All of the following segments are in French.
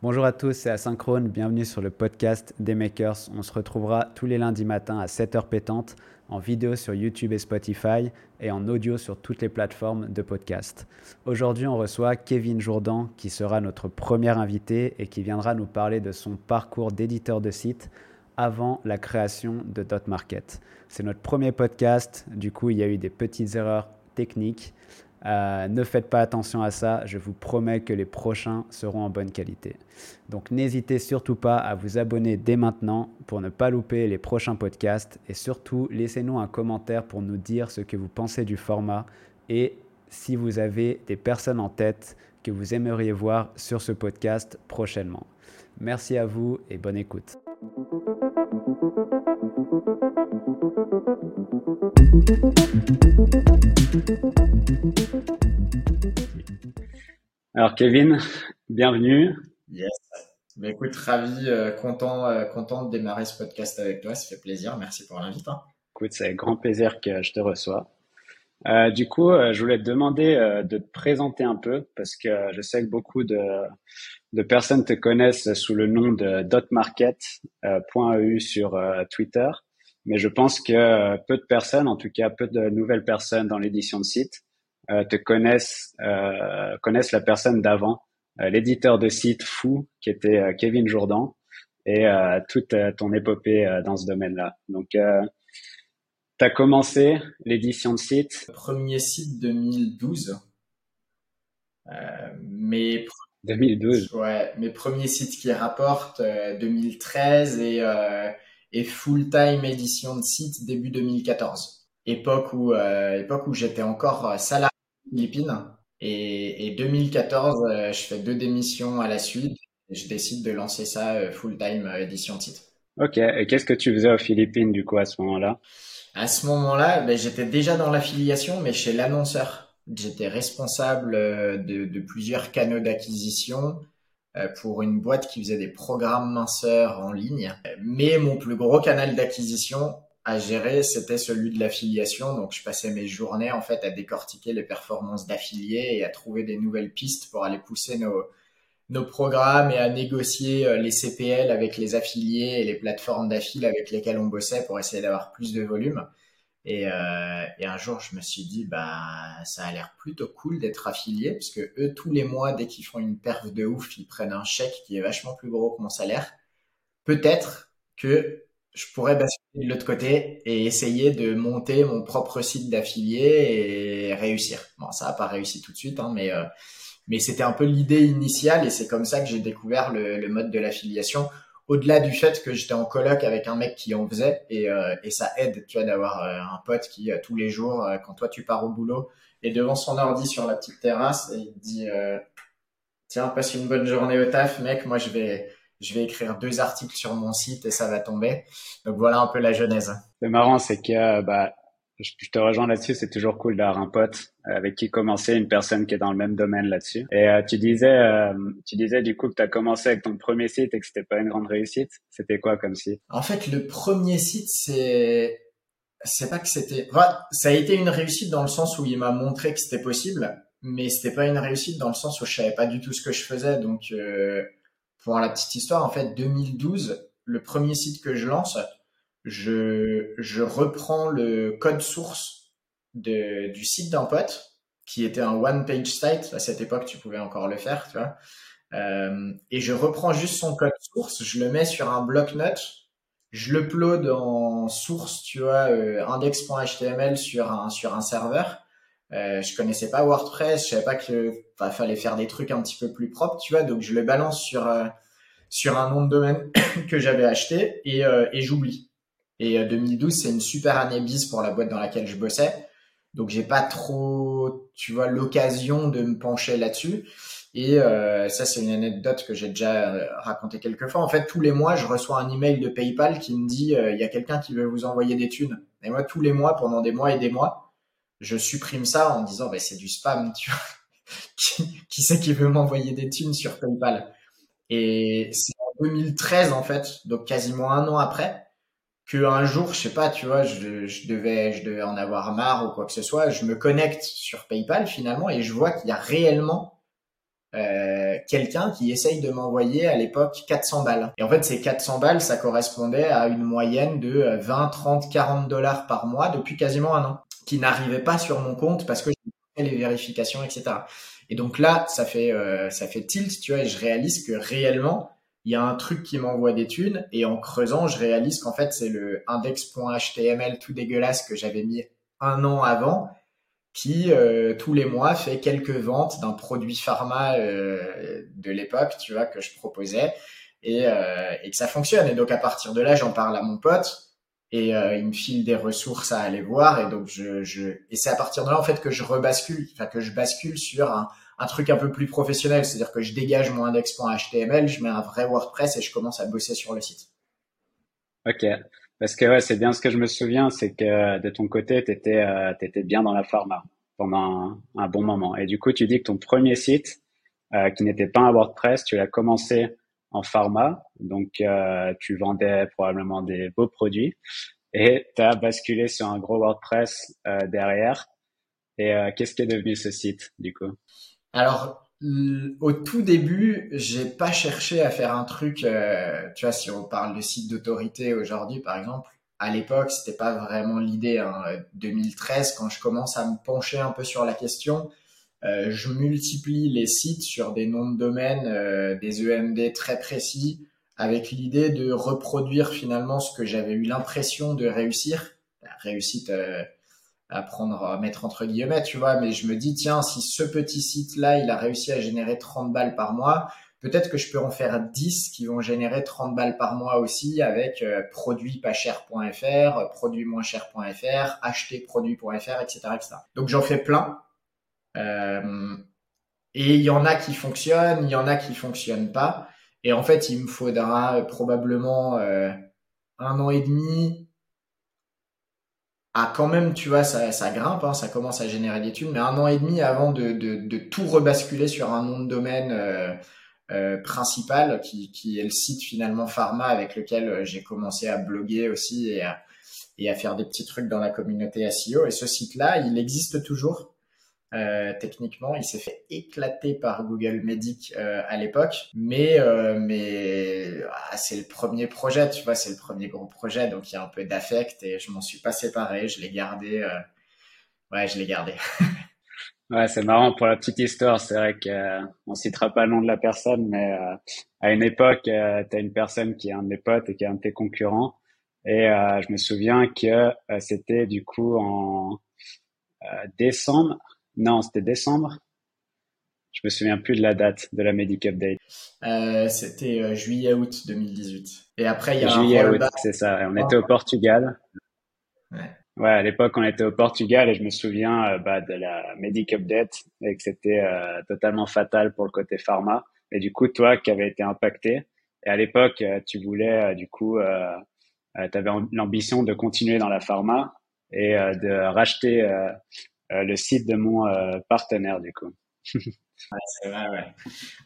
Bonjour à tous, c'est Asynchrone, bienvenue sur le podcast des Makers. On se retrouvera tous les lundis matins à 7h pétantes, en vidéo sur YouTube et Spotify et en audio sur toutes les plateformes de podcast. Aujourd'hui, on reçoit Kevin Jourdan qui sera notre premier invité et qui viendra nous parler de son parcours d'éditeur de site avant la création de Dot Market. C'est notre premier podcast, du coup, il y a eu des petites erreurs techniques. Euh, ne faites pas attention à ça, je vous promets que les prochains seront en bonne qualité. Donc n'hésitez surtout pas à vous abonner dès maintenant pour ne pas louper les prochains podcasts et surtout laissez-nous un commentaire pour nous dire ce que vous pensez du format et si vous avez des personnes en tête que vous aimeriez voir sur ce podcast prochainement. Merci à vous et bonne écoute. Alors Kevin, bienvenue. Yes. Mais écoute, ravi, euh, content, euh, content de démarrer ce podcast avec toi. Ça fait plaisir. Merci pour l'invite. Hein. Écoute, c'est avec grand plaisir que je te reçois. Euh, du coup, je voulais te demander de te présenter un peu parce que je sais que beaucoup de, de personnes te connaissent sous le nom de dotmarket.eu sur Twitter. Mais je pense que peu de personnes, en tout cas peu de nouvelles personnes dans l'édition de site, euh, te connaissent euh, connaissent la personne d'avant, euh, l'éditeur de site fou qui était Kevin Jourdan et toute ton épopée dans ce domaine-là. Donc tu as commencé l'édition de site Premier site 2012. Euh, mes 2012. Ouais, mes premiers sites qui rapportent 2013 et et full time édition de site début 2014. Époque où époque où j'étais encore salarié Philippines. Et, et 2014, euh, je fais deux démissions à la suite. Et je décide de lancer ça euh, full-time euh, édition de titre. Ok. Et qu'est-ce que tu faisais aux Philippines du coup à ce moment-là? À ce moment-là, ben, j'étais déjà dans l'affiliation, mais chez l'annonceur. J'étais responsable de, de, plusieurs canaux d'acquisition pour une boîte qui faisait des programmes minceurs en ligne. Mais mon plus gros canal d'acquisition, à gérer, c'était celui de l'affiliation. Donc, je passais mes journées en fait à décortiquer les performances d'affiliés et à trouver des nouvelles pistes pour aller pousser nos, nos programmes et à négocier euh, les CPL avec les affiliés et les plateformes d'affil avec lesquelles on bossait pour essayer d'avoir plus de volume. Et, euh, et, un jour, je me suis dit, bah, ça a l'air plutôt cool d'être affilié, parce que eux, tous les mois, dès qu'ils font une perf de ouf, ils prennent un chèque qui est vachement plus gros que mon salaire. Peut-être que je pourrais basculer de l'autre côté et essayer de monter mon propre site d'affilié et réussir. Bon, ça n'a pas réussi tout de suite, hein, mais euh, mais c'était un peu l'idée initiale et c'est comme ça que j'ai découvert le, le, mode de l'affiliation. Au-delà du fait que j'étais en coloc avec un mec qui en faisait et, euh, ça aide, tu vois, d'avoir euh, un pote qui tous les jours, quand toi tu pars au boulot, est devant son ordi sur la petite terrasse et il te dit tiens passe une bonne journée au taf, mec, moi je vais je vais écrire deux articles sur mon site et ça va tomber. Donc voilà un peu la genèse. C'est marrant, c'est que bah, je te rejoins là-dessus, c'est toujours cool d'avoir un pote avec qui commencer, une personne qui est dans le même domaine là-dessus. Et euh, tu disais, euh, tu disais du coup que tu as commencé avec ton premier site et que c'était pas une grande réussite. C'était quoi comme site? En fait, le premier site, c'est c'est pas que c'était, enfin, ça a été une réussite dans le sens où il m'a montré que c'était possible, mais c'était pas une réussite dans le sens où je savais pas du tout ce que je faisais, donc. Euh pour la petite histoire, en fait, 2012, le premier site que je lance, je, je reprends le code source de, du site d'un pote, qui était un one-page site. À cette époque, tu pouvais encore le faire, tu vois. Euh, et je reprends juste son code source, je le mets sur un bloc-notes, je le upload en source, tu vois, euh, index.html sur un, sur un serveur. Euh, je connaissais pas WordPress, je savais pas que enfin, fallait faire des trucs un petit peu plus propres, tu vois. Donc je le balance sur euh, sur un nom de domaine que j'avais acheté et, euh, et j'oublie. Et 2012 c'est une super année bis pour la boîte dans laquelle je bossais. Donc j'ai pas trop, tu vois, l'occasion de me pencher là-dessus. Et ça c'est une anecdote que j'ai déjà raconté quelques fois. En fait tous les mois je reçois un email de PayPal qui me dit il y a quelqu'un qui veut vous envoyer des thunes. Et moi tous les mois pendant des mois et des mois je supprime ça en disant bah, c'est du spam, tu vois. qui, qui c'est qui veut m'envoyer des thunes sur PayPal? Et c'est en 2013 en fait, donc quasiment un an après, que un jour, je sais pas, tu vois, je, je devais, je devais en avoir marre ou quoi que ce soit, je me connecte sur PayPal finalement et je vois qu'il y a réellement euh, quelqu'un qui essaye de m'envoyer à l'époque 400 balles. Et en fait, ces 400 balles, ça correspondait à une moyenne de 20, 30, 40 dollars par mois depuis quasiment un an, qui n'arrivait pas sur mon compte parce que j'ai les vérifications, etc. Et donc là, ça fait euh, ça fait tilt, tu vois, et je réalise que réellement, il y a un truc qui m'envoie des thunes, et en creusant, je réalise qu'en fait, c'est le index.html tout dégueulasse que j'avais mis un an avant, qui euh, tous les mois fait quelques ventes d'un produit pharma euh, de l'époque, tu vois, que je proposais et, euh, et, que ça fonctionne. Et donc à partir de là, j'en parle à mon pote et il me file des ressources à aller voir et donc je, je et c'est à partir de là en fait que je rebascule, enfin que je bascule sur un, un truc un peu plus professionnel, c'est-à-dire que je dégage mon index.html, je mets un vrai WordPress et je commence à bosser sur le site. Ok. Parce que ouais, c'est bien ce que je me souviens, c'est que de ton côté, tu étais, euh, bien dans la pharma pendant un, bon moment. Et du coup, tu dis que ton premier site, euh, qui n'était pas un WordPress, tu l'as commencé en pharma. Donc, euh, tu vendais probablement des beaux produits. Et tu as basculé sur un gros WordPress euh, derrière. Et euh, qu'est-ce qui est devenu ce site, du coup? Alors, au tout début, j'ai pas cherché à faire un truc, euh, tu vois, si on parle de site d'autorité aujourd'hui, par exemple, à l'époque, c'était pas vraiment l'idée. Hein. 2013, quand je commence à me pencher un peu sur la question, euh, je multiplie les sites sur des noms de domaine, euh, des EMD très précis, avec l'idée de reproduire finalement ce que j'avais eu l'impression de réussir, la réussite euh, à prendre, à mettre entre guillemets, tu vois, mais je me dis, tiens, si ce petit site-là, il a réussi à générer 30 balles par mois, peut-être que je peux en faire 10 qui vont générer 30 balles par mois aussi avec euh, produitpascher.fr, produitmoincher.fr, acheterproduit.fr, etc., etc. Donc j'en fais plein. Euh, et il y en a qui fonctionnent, il y en a qui fonctionnent pas. Et en fait, il me faudra probablement euh, un an et demi, ah, quand même, tu vois, ça, ça grimpe, hein, ça commence à générer des thunes, mais un an et demi avant de tout rebasculer sur un nom de domaine euh, euh, principal, qui, qui est le site finalement pharma avec lequel euh, j'ai commencé à bloguer aussi et à, et à faire des petits trucs dans la communauté SEO. Et ce site-là, il existe toujours. Euh, techniquement, il s'est fait éclater par Google Medic euh, à l'époque, mais euh, ah, c'est le premier projet, tu vois, c'est le premier gros projet, donc il y a un peu d'affect et je m'en suis pas séparé, je l'ai gardé, ouais, je l'ai gardé. ouais, c'est marrant pour la petite histoire, c'est vrai que on citera pas le nom de la personne, mais à une époque, tu as une personne qui est un de mes potes et qui est un de tes concurrents, et je me souviens que c'était du coup en décembre non, c'était décembre. Je me souviens plus de la date de la Medic Update. Euh, c'était euh, juillet-août 2018. Et après, il y a juillet-août, c'est ça. On était au Portugal. Ouais. ouais à l'époque, on était au Portugal et je me souviens euh, bah, de la Medic Update et que c'était totalement fatal pour le côté pharma. Et du coup, toi qui avais été impacté, et à l'époque, tu voulais, du coup, tu avais l'ambition de continuer dans la pharma et de racheter le site de mon euh, partenaire du coup. c'est vrai, ouais.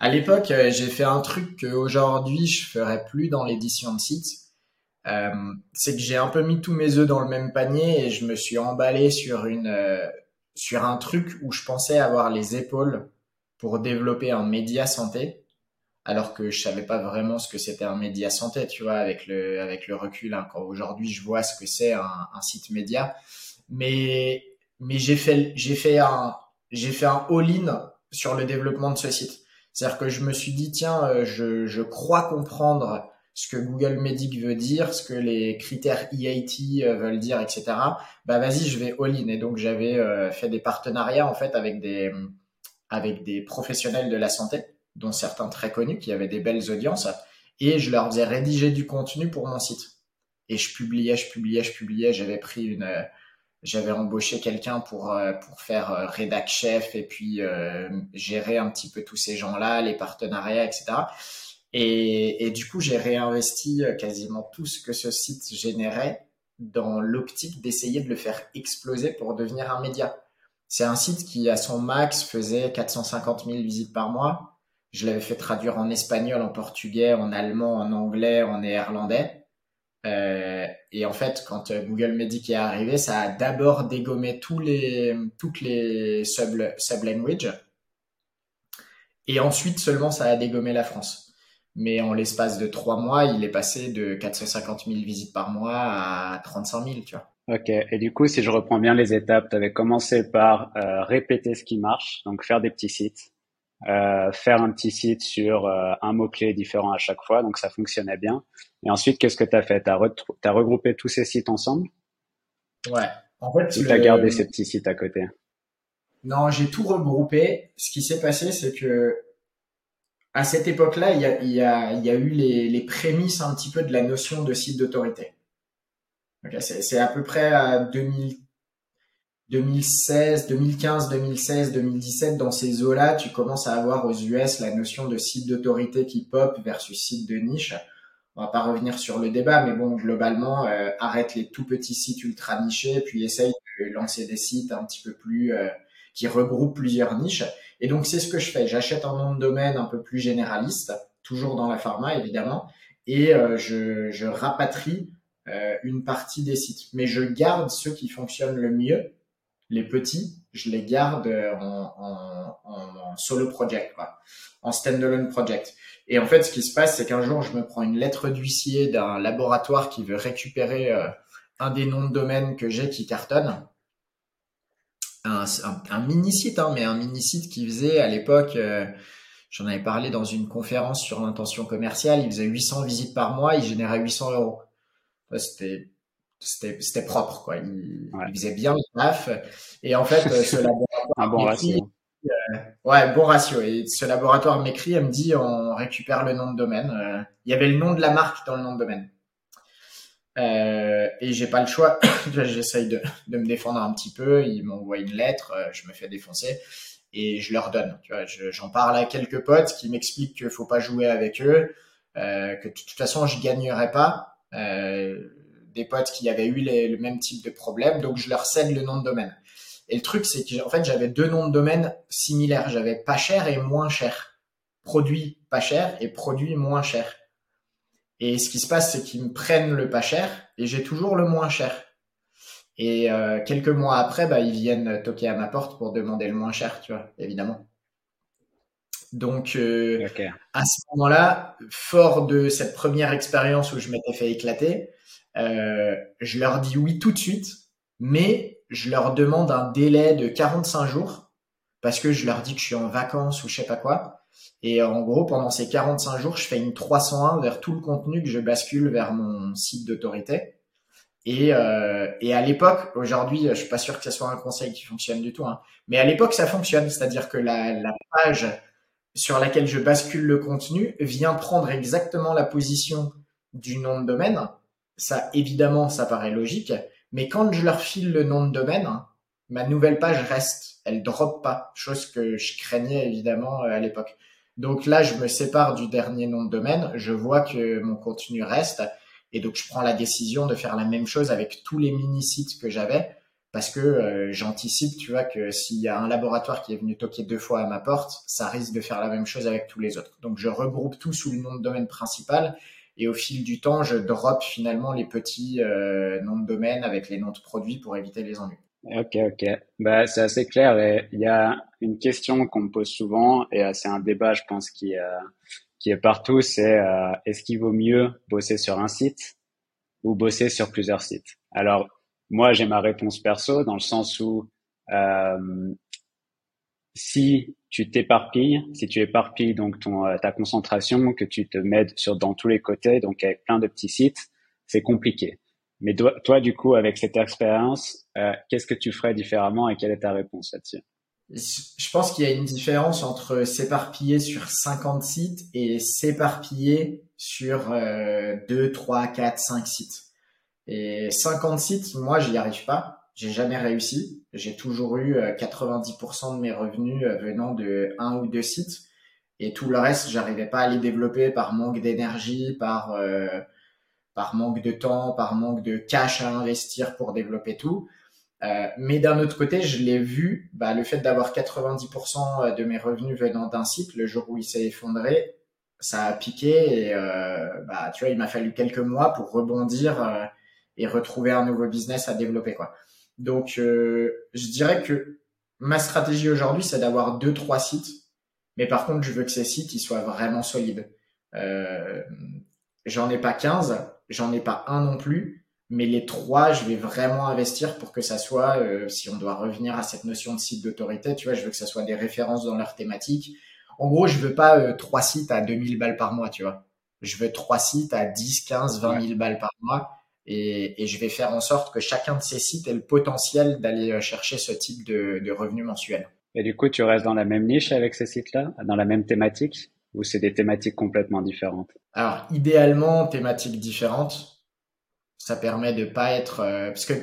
À l'époque, euh, j'ai fait un truc qu'aujourd'hui je ferais plus dans l'édition de sites. Euh, c'est que j'ai un peu mis tous mes œufs dans le même panier et je me suis emballé sur une sur un truc où je pensais avoir les épaules pour développer un média santé alors que je savais pas vraiment ce que c'était un média santé tu vois avec le avec le recul hein, quand aujourd'hui je vois ce que c'est un, un site média mais mais j'ai fait, j'ai fait un, j'ai fait un all-in sur le développement de ce site. C'est-à-dire que je me suis dit, tiens, euh, je, je crois comprendre ce que Google Medic veut dire, ce que les critères EAT euh, veulent dire, etc. Bah vas-y, je vais all-in. Et donc j'avais euh, fait des partenariats en fait avec des avec des professionnels de la santé, dont certains très connus, qui avaient des belles audiences, et je leur faisais rédiger du contenu pour mon site. Et je publiais, je publiais, je publiais. J'avais pris une j'avais embauché quelqu'un pour euh, pour faire euh, rédac chef et puis euh, gérer un petit peu tous ces gens-là, les partenariats, etc. Et, et du coup, j'ai réinvesti quasiment tout ce que ce site générait dans l'optique d'essayer de le faire exploser pour devenir un média. C'est un site qui, à son max, faisait 450 000 visites par mois. Je l'avais fait traduire en espagnol, en portugais, en allemand, en anglais, en néerlandais. Euh, et en fait, quand euh, Google Medic est arrivé, ça a d'abord dégommé tous les, toutes les sub, sub languages. Et ensuite seulement, ça a dégommé la France. Mais en l'espace de trois mois, il est passé de 450 000 visites par mois à 35 000, tu vois. Ok, et du coup, si je reprends bien les étapes, tu avais commencé par euh, répéter ce qui marche, donc faire des petits sites, euh, faire un petit site sur euh, un mot-clé différent à chaque fois, donc ça fonctionnait bien. Et ensuite, qu'est-ce que tu as fait Tu as, regroupé tous ces sites ensemble? Ouais. En fait, tu as gardé ces petits sites à côté? Non, j'ai tout regroupé. Ce qui s'est passé, c'est que à cette époque-là, il y a, y, a, y a eu les, les prémices un petit peu de la notion de site d'autorité. c'est à peu près à 2000, 2016, 2015, 2016, 2017, dans ces eaux-là, tu commences à avoir aux US la notion de site d'autorité qui pop versus site de niche. On va pas revenir sur le débat, mais bon, globalement, euh, arrête les tout petits sites ultra nichés, puis essaye de lancer des sites un petit peu plus euh, qui regroupent plusieurs niches. Et donc, c'est ce que je fais. J'achète un nom de domaine un peu plus généraliste, toujours dans la pharma, évidemment, et euh, je, je rapatrie une partie des sites. Mais je garde ceux qui fonctionnent le mieux les petits, je les garde en, solo project, quoi, en standalone project. Et en fait, ce qui se passe, c'est qu'un jour, je me prends une lettre d'huissier d'un laboratoire qui veut récupérer euh, un des noms de domaine que j'ai qui cartonne. Un, mini site, hein, mais un mini site qui faisait à l'époque, euh, j'en avais parlé dans une conférence sur l'intention commerciale, il faisait 800 visites par mois, il générait 800 euros. C'était c'était propre quoi. Il, faisait bien le taf. Et en fait euh, ce laboratoire un bon ratio. euh, ouais bon ratio. Et ce laboratoire m'écrit elle me dit on récupère le nom de domaine. Euh, il y avait le nom de la marque dans le nom de domaine. Euh, et j'ai pas le choix. J'essaye de, de me défendre un petit peu. Ils m'envoient une lettre je me fais défoncer et je leur donne. Tu vois j'en parle à quelques potes qui m'expliquent qu'il faut pas jouer avec eux que de toute façon je gagnerai pas. Euh, des potes qui avaient eu le même type de problème, donc je leur cède le nom de domaine. Et le truc, c'est que en fait, j'avais deux noms de domaine similaires. J'avais pas cher et moins cher. Produit pas cher et produit moins cher. Et ce qui se passe, c'est qu'ils me prennent le pas cher et j'ai toujours le moins cher. Et euh, quelques mois après, bah, ils viennent toquer à ma porte pour demander le moins cher, tu vois, évidemment. Donc, euh, à ce moment-là, fort de cette première expérience où je m'étais fait éclater, euh, je leur dis oui tout de suite, mais je leur demande un délai de 45 jours parce que je leur dis que je suis en vacances ou je sais pas quoi. Et en gros, pendant ces 45 jours, je fais une 301 vers tout le contenu que je bascule vers mon site d'autorité. Et, euh, et à l'époque, aujourd'hui, je suis pas sûr que ce soit un conseil qui fonctionne du tout, hein, mais à l'époque, ça fonctionne. C'est-à-dire que la, la page sur laquelle je bascule le contenu vient prendre exactement la position du nom de domaine ça, évidemment, ça paraît logique. Mais quand je leur file le nom de domaine, ma nouvelle page reste. Elle drop pas. Chose que je craignais, évidemment, euh, à l'époque. Donc là, je me sépare du dernier nom de domaine. Je vois que mon contenu reste. Et donc, je prends la décision de faire la même chose avec tous les mini-sites que j'avais. Parce que euh, j'anticipe, tu vois, que s'il y a un laboratoire qui est venu toquer deux fois à ma porte, ça risque de faire la même chose avec tous les autres. Donc, je regroupe tout sous le nom de domaine principal et au fil du temps, je drop finalement les petits euh, noms de domaine avec les noms de produits pour éviter les ennuis. Ok, ok. Bah, c'est assez clair. Et il y a une question qu'on me pose souvent, et c'est un débat, je pense, qui, euh, qui est partout, c'est euh, est-ce qu'il vaut mieux bosser sur un site ou bosser sur plusieurs sites? Alors, moi, j'ai ma réponse perso dans le sens où euh, si tu t'éparpilles, si tu éparpilles donc ton, euh, ta concentration, que tu te mets sur, dans tous les côtés, donc avec plein de petits sites, c'est compliqué. Mais toi, du coup, avec cette expérience, euh, qu'est-ce que tu ferais différemment et quelle est ta réponse là-dessus? Je pense qu'il y a une différence entre s'éparpiller sur 50 sites et s'éparpiller sur euh, 2, 3, 4, 5 sites. Et 50 sites, moi, j'y arrive pas j'ai jamais réussi. J'ai toujours eu 90% euh, de mes revenus euh, venant de un ou deux sites. Et tout le reste, j'arrivais pas à les développer par manque d'énergie, par, euh, par manque de temps, par manque de cash à investir pour développer tout. Euh, mais d'un autre côté, je l'ai vu, bah, le fait d'avoir 90% de mes revenus venant d'un site, le jour où il s'est effondré, ça a piqué et euh, bah, tu vois, il m'a fallu quelques mois pour rebondir et retrouver un nouveau business à développer quoi. Donc, euh, je dirais que ma stratégie aujourd'hui, c'est d'avoir deux, trois sites Mais par contre, je veux que ces sites ils soient vraiment solides. Euh, j'en ai pas 15, j'en ai pas un non plus, mais les trois, je vais vraiment investir pour que ça soit, euh, si on doit revenir à cette notion de site d'autorité, tu vois, je veux que ça soit des références dans leur thématique. En gros, je veux pas euh, trois sites à 2000 balles par mois, tu vois. Je veux trois sites à 10, 15, 20 000 balles par mois. Et, et, je vais faire en sorte que chacun de ces sites ait le potentiel d'aller euh, chercher ce type de, de revenus mensuels. Et du coup, tu restes dans la même niche avec ces sites-là, dans la même thématique, ou c'est des thématiques complètement différentes? Alors, idéalement, thématiques différentes. Ça permet de pas être euh, parce que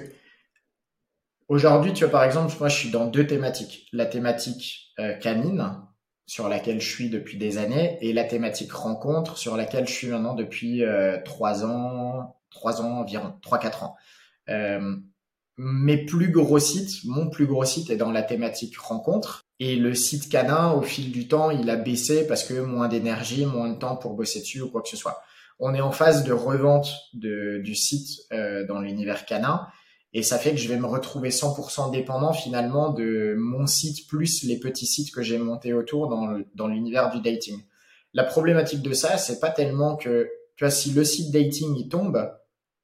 aujourd'hui, tu vois, par exemple, moi, je suis dans deux thématiques. La thématique euh, canine, sur laquelle je suis depuis des années, et la thématique rencontre, sur laquelle je suis maintenant depuis trois ans, trois ans environ, trois quatre ans. Euh, mes plus gros sites, mon plus gros site est dans la thématique rencontre. Et le site canin, au fil du temps, il a baissé parce que moins d'énergie, moins de temps pour bosser dessus ou quoi que ce soit. On est en phase de revente de, du site euh, dans l'univers canin. Et ça fait que je vais me retrouver 100% dépendant finalement de mon site plus les petits sites que j'ai montés autour dans, dans l'univers du dating. La problématique de ça, c'est pas tellement que, tu vois, si le site dating il tombe,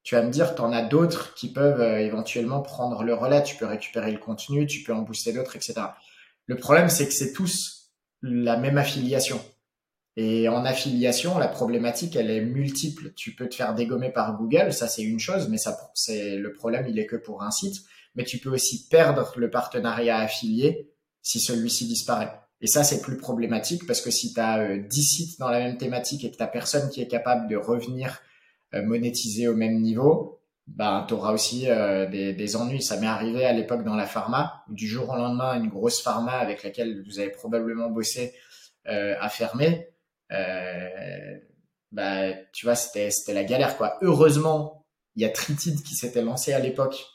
tu vas me dire, tu en as d'autres qui peuvent euh, éventuellement prendre le relais. Tu peux récupérer le contenu, tu peux en booster d'autres, etc. Le problème, c'est que c'est tous la même affiliation. Et en affiliation, la problématique, elle est multiple. Tu peux te faire dégommer par Google, ça c'est une chose, mais ça, c'est le problème, il est que pour un site. Mais tu peux aussi perdre le partenariat affilié si celui-ci disparaît. Et ça, c'est plus problématique parce que si tu as 10 sites dans la même thématique et que tu personne qui est capable de revenir euh, monétiser au même niveau, bah, tu auras aussi euh, des, des, ennuis. Ça m'est arrivé à l'époque dans la pharma, du jour au lendemain, une grosse pharma avec laquelle vous avez probablement bossé euh, a fermé. Euh, bah, tu vois, c'était, c'était la galère, quoi. Heureusement, il y a Tritid qui s'était lancé à l'époque.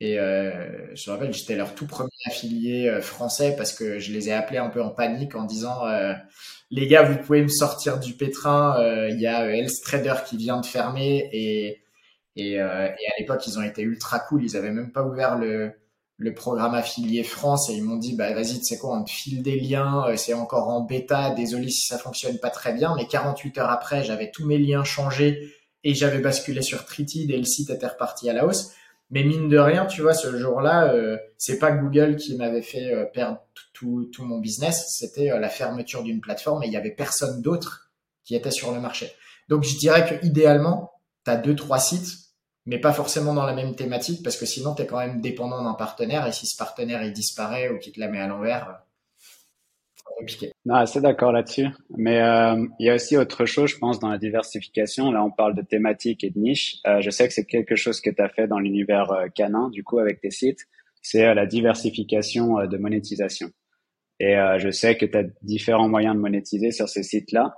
Et euh, je me rappelle, j'étais leur tout premier affilié français parce que je les ai appelés un peu en panique en disant les gars, vous pouvez me sortir du pétrin. Euh, il y a euh, Trader qui vient de fermer et et, euh, et à l'époque ils ont été ultra cool. Ils avaient même pas ouvert le le programme affilié France et ils m'ont dit bah vas-y, tu sais quoi, on te file des liens. Euh, c'est encore en bêta. Désolé si ça fonctionne pas très bien, mais 48 heures après, j'avais tous mes liens changés et j'avais basculé sur Tritid et le site était reparti à la hausse. Mais mine de rien, tu vois, ce jour-là, euh, c'est pas Google qui m'avait fait euh, perdre tout, tout, mon business, c'était euh, la fermeture d'une plateforme et il y avait personne d'autre qui était sur le marché. Donc je dirais que idéalement, tu as deux trois sites, mais pas forcément dans la même thématique parce que sinon tu es quand même dépendant d'un partenaire et si ce partenaire il disparaît ou qu'il te la met à l'envers, compliqué. Non, c'est d'accord là-dessus. Mais euh, il y a aussi autre chose, je pense, dans la diversification. Là, on parle de thématiques et de niches. Euh, je sais que c'est quelque chose que tu as fait dans l'univers euh, canin, du coup, avec tes sites. C'est euh, la diversification euh, de monétisation. Et je sais que tu as différents moyens de monétiser sur ces sites-là.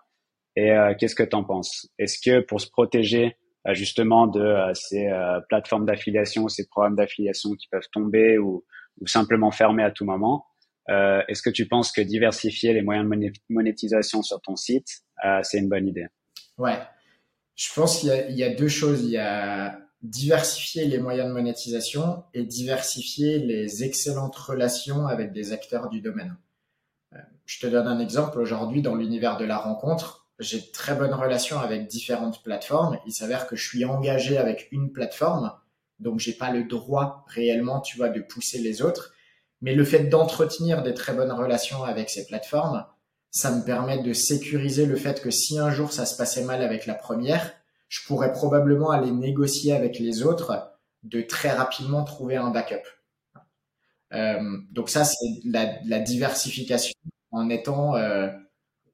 Et qu'est-ce que tu en penses? Est-ce que pour se protéger justement de ces plateformes d'affiliation, ces programmes d'affiliation qui peuvent tomber ou, ou simplement fermer à tout moment, euh, Est-ce que tu penses que diversifier les moyens de monétisation sur ton site, euh, c'est une bonne idée? Ouais, je pense qu'il y, a deux choses. Il y a diversifier les moyens de monétisation et diversifier les excellentes relations avec des acteurs du domaine. Euh, je te donne un exemple. Aujourd'hui, dans l'univers de la rencontre, j'ai de très bonnes relations avec différentes plateformes. Il s'avère que je suis engagé avec une plateforme, donc j'ai pas le droit réellement, tu vois, de pousser les autres. Mais le fait d'entretenir des très bonnes relations avec ces plateformes, ça me permet de sécuriser le fait que si un jour ça se passait mal avec la première, je pourrais probablement aller négocier avec les autres de très rapidement trouver un backup. Euh, donc ça, c'est la, diversification en étant, euh,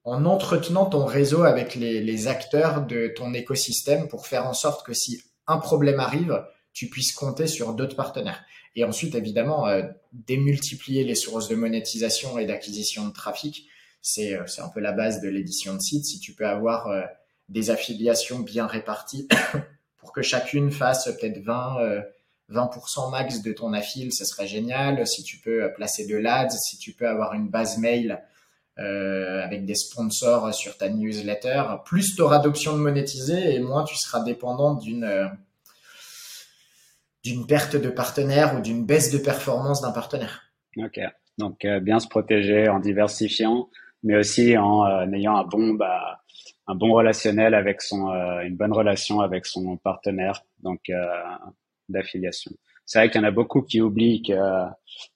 en entretenant ton réseau avec les, acteurs de ton écosystème pour faire en sorte que si un problème arrive, tu puisses compter sur d'autres partenaires. Et ensuite, évidemment, euh, démultiplier les sources de monétisation et d'acquisition de trafic, c'est euh, un peu la base de l'édition de site. Si tu peux avoir euh, des affiliations bien réparties pour que chacune fasse peut-être 20, 20% max de ton affil, ce serait génial. Si tu peux placer de l'ads, si tu peux avoir une base mail euh, avec des sponsors sur ta newsletter, plus tu auras d'options de monétiser et moins tu seras dépendant d'une d'une perte de partenaire ou d'une baisse de performance d'un partenaire. Ok, donc euh, bien se protéger en diversifiant. mais aussi en ayant un bon, bah, un bon relationnel avec son, une bonne relation avec son partenaire, donc d'affiliation. C'est vrai qu'il y en a beaucoup qui oublient que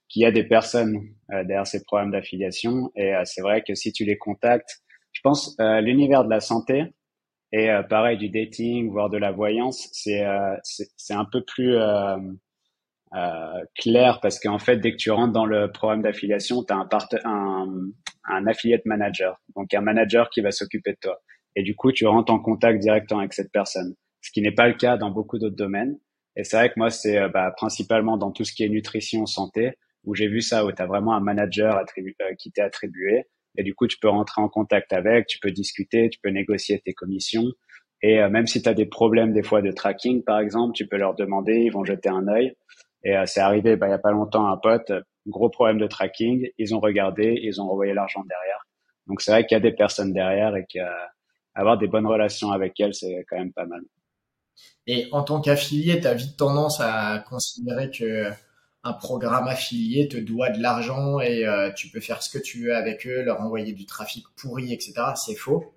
qu'il y a des personnes derrière ces problèmes d'affiliation, et c'est vrai que si tu les contactes, je pense l'univers de la santé, et euh, pareil, du dating, voire de la voyance, c'est euh, c'est un peu plus euh, euh, clair parce qu'en fait, dès que tu rentres dans le programme d'affiliation, tu as un, un, un affiliate manager, donc un manager qui va s'occuper de toi. Et du coup, tu rentres en contact directement avec cette personne, ce qui n'est pas le cas dans beaucoup d'autres domaines. Et c'est vrai que moi, c'est bah, principalement dans tout ce qui est nutrition, santé, où j'ai vu ça, où tu as vraiment un manager qui t'est attribué et du coup, tu peux rentrer en contact avec, tu peux discuter, tu peux négocier tes commissions. Et euh, même si tu as des problèmes des fois de tracking, par exemple, tu peux leur demander, ils vont jeter un œil. Et euh, c'est arrivé bah, il y a pas longtemps un pote, gros problème de tracking, ils ont regardé, ils ont envoyé l'argent derrière. Donc c'est vrai qu'il y a des personnes derrière et qu'avoir des bonnes relations avec elles, c'est quand même pas mal. Et en tant qu'affilié, tu as vite tendance à considérer que un programme affilié te doit de l'argent et euh, tu peux faire ce que tu veux avec eux, leur envoyer du trafic pourri, etc. C'est faux.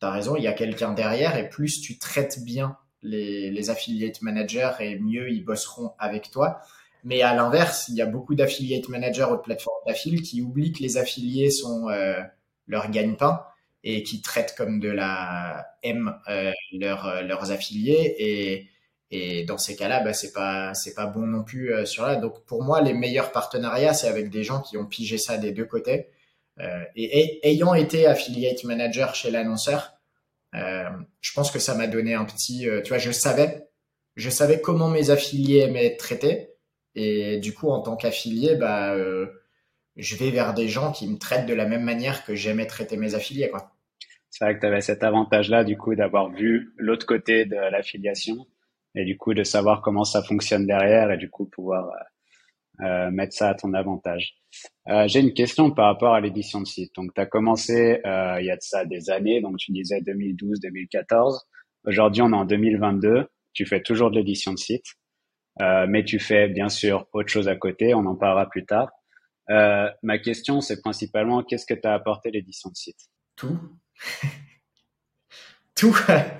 Tu as raison, il y a quelqu'un derrière et plus tu traites bien les, les affiliate managers et mieux ils bosseront avec toi. Mais à l'inverse, il y a beaucoup d'affiliate managers aux plateformes d'affiliés qui oublient que les affiliés sont euh, leur gagne-pain et qui traitent comme de la M euh, leurs affiliés et et dans ces cas-là, bah, c'est pas c'est pas bon non plus euh, sur là. Donc pour moi, les meilleurs partenariats, c'est avec des gens qui ont pigé ça des deux côtés. Euh, et, ayant été affiliate manager chez l'annonceur, euh, je pense que ça m'a donné un petit, tu vois, je savais, je savais comment mes affiliés aimaient être traités. Et du coup, en tant qu'affilié, bah, je vais vers des gens qui me traitent de la même manière que j'aimais traiter mes affiliés, quoi. C'est vrai que tu avais cet avantage-là, du coup, d'avoir vu l'autre côté de l'affiliation et du coup de savoir comment ça fonctionne derrière et du coup pouvoir euh, euh mettre ça à ton avantage. Euh, J'ai une question par rapport à l'édition de site. Donc tu as commencé euh, il y a de ça des années, donc tu disais 2012-2014. Aujourd'hui on est en 2022, tu fais toujours de l'édition de site, euh, mais tu fais bien sûr autre chose à côté, on en parlera plus tard. ma question c'est principalement qu'est-ce que tu as apporté l'édition de site? Tout. Tout.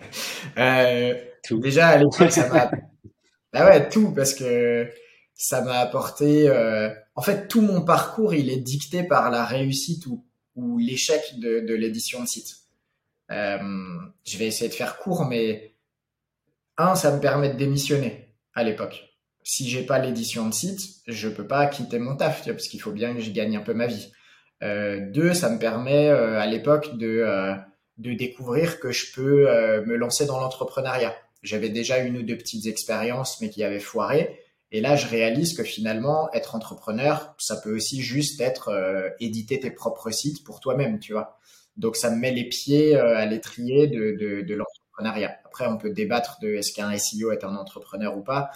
euh, tout. Déjà, à l'époque, ça m'a. bah ouais, tout, parce que ça m'a apporté. Euh... En fait, tout mon parcours, il est dicté par la réussite ou, ou l'échec de, de l'édition de site. Euh... Je vais essayer de faire court, mais un, ça me permet de démissionner à l'époque. Si j'ai pas l'édition de site, je peux pas quitter mon taf, tu vois, parce qu'il faut bien que je gagne un peu ma vie. Euh, deux, ça me permet euh, à l'époque de euh, de découvrir que je peux me lancer dans l'entrepreneuriat. J'avais déjà une ou deux petites expériences, mais qui avaient foiré. Et là, je réalise que finalement, être entrepreneur, ça peut aussi juste être euh, éditer tes propres sites pour toi-même, tu vois. Donc, ça me met les pieds euh, à l'étrier de, de, de l'entrepreneuriat. Après, on peut débattre de est-ce qu'un SEO est un entrepreneur ou pas,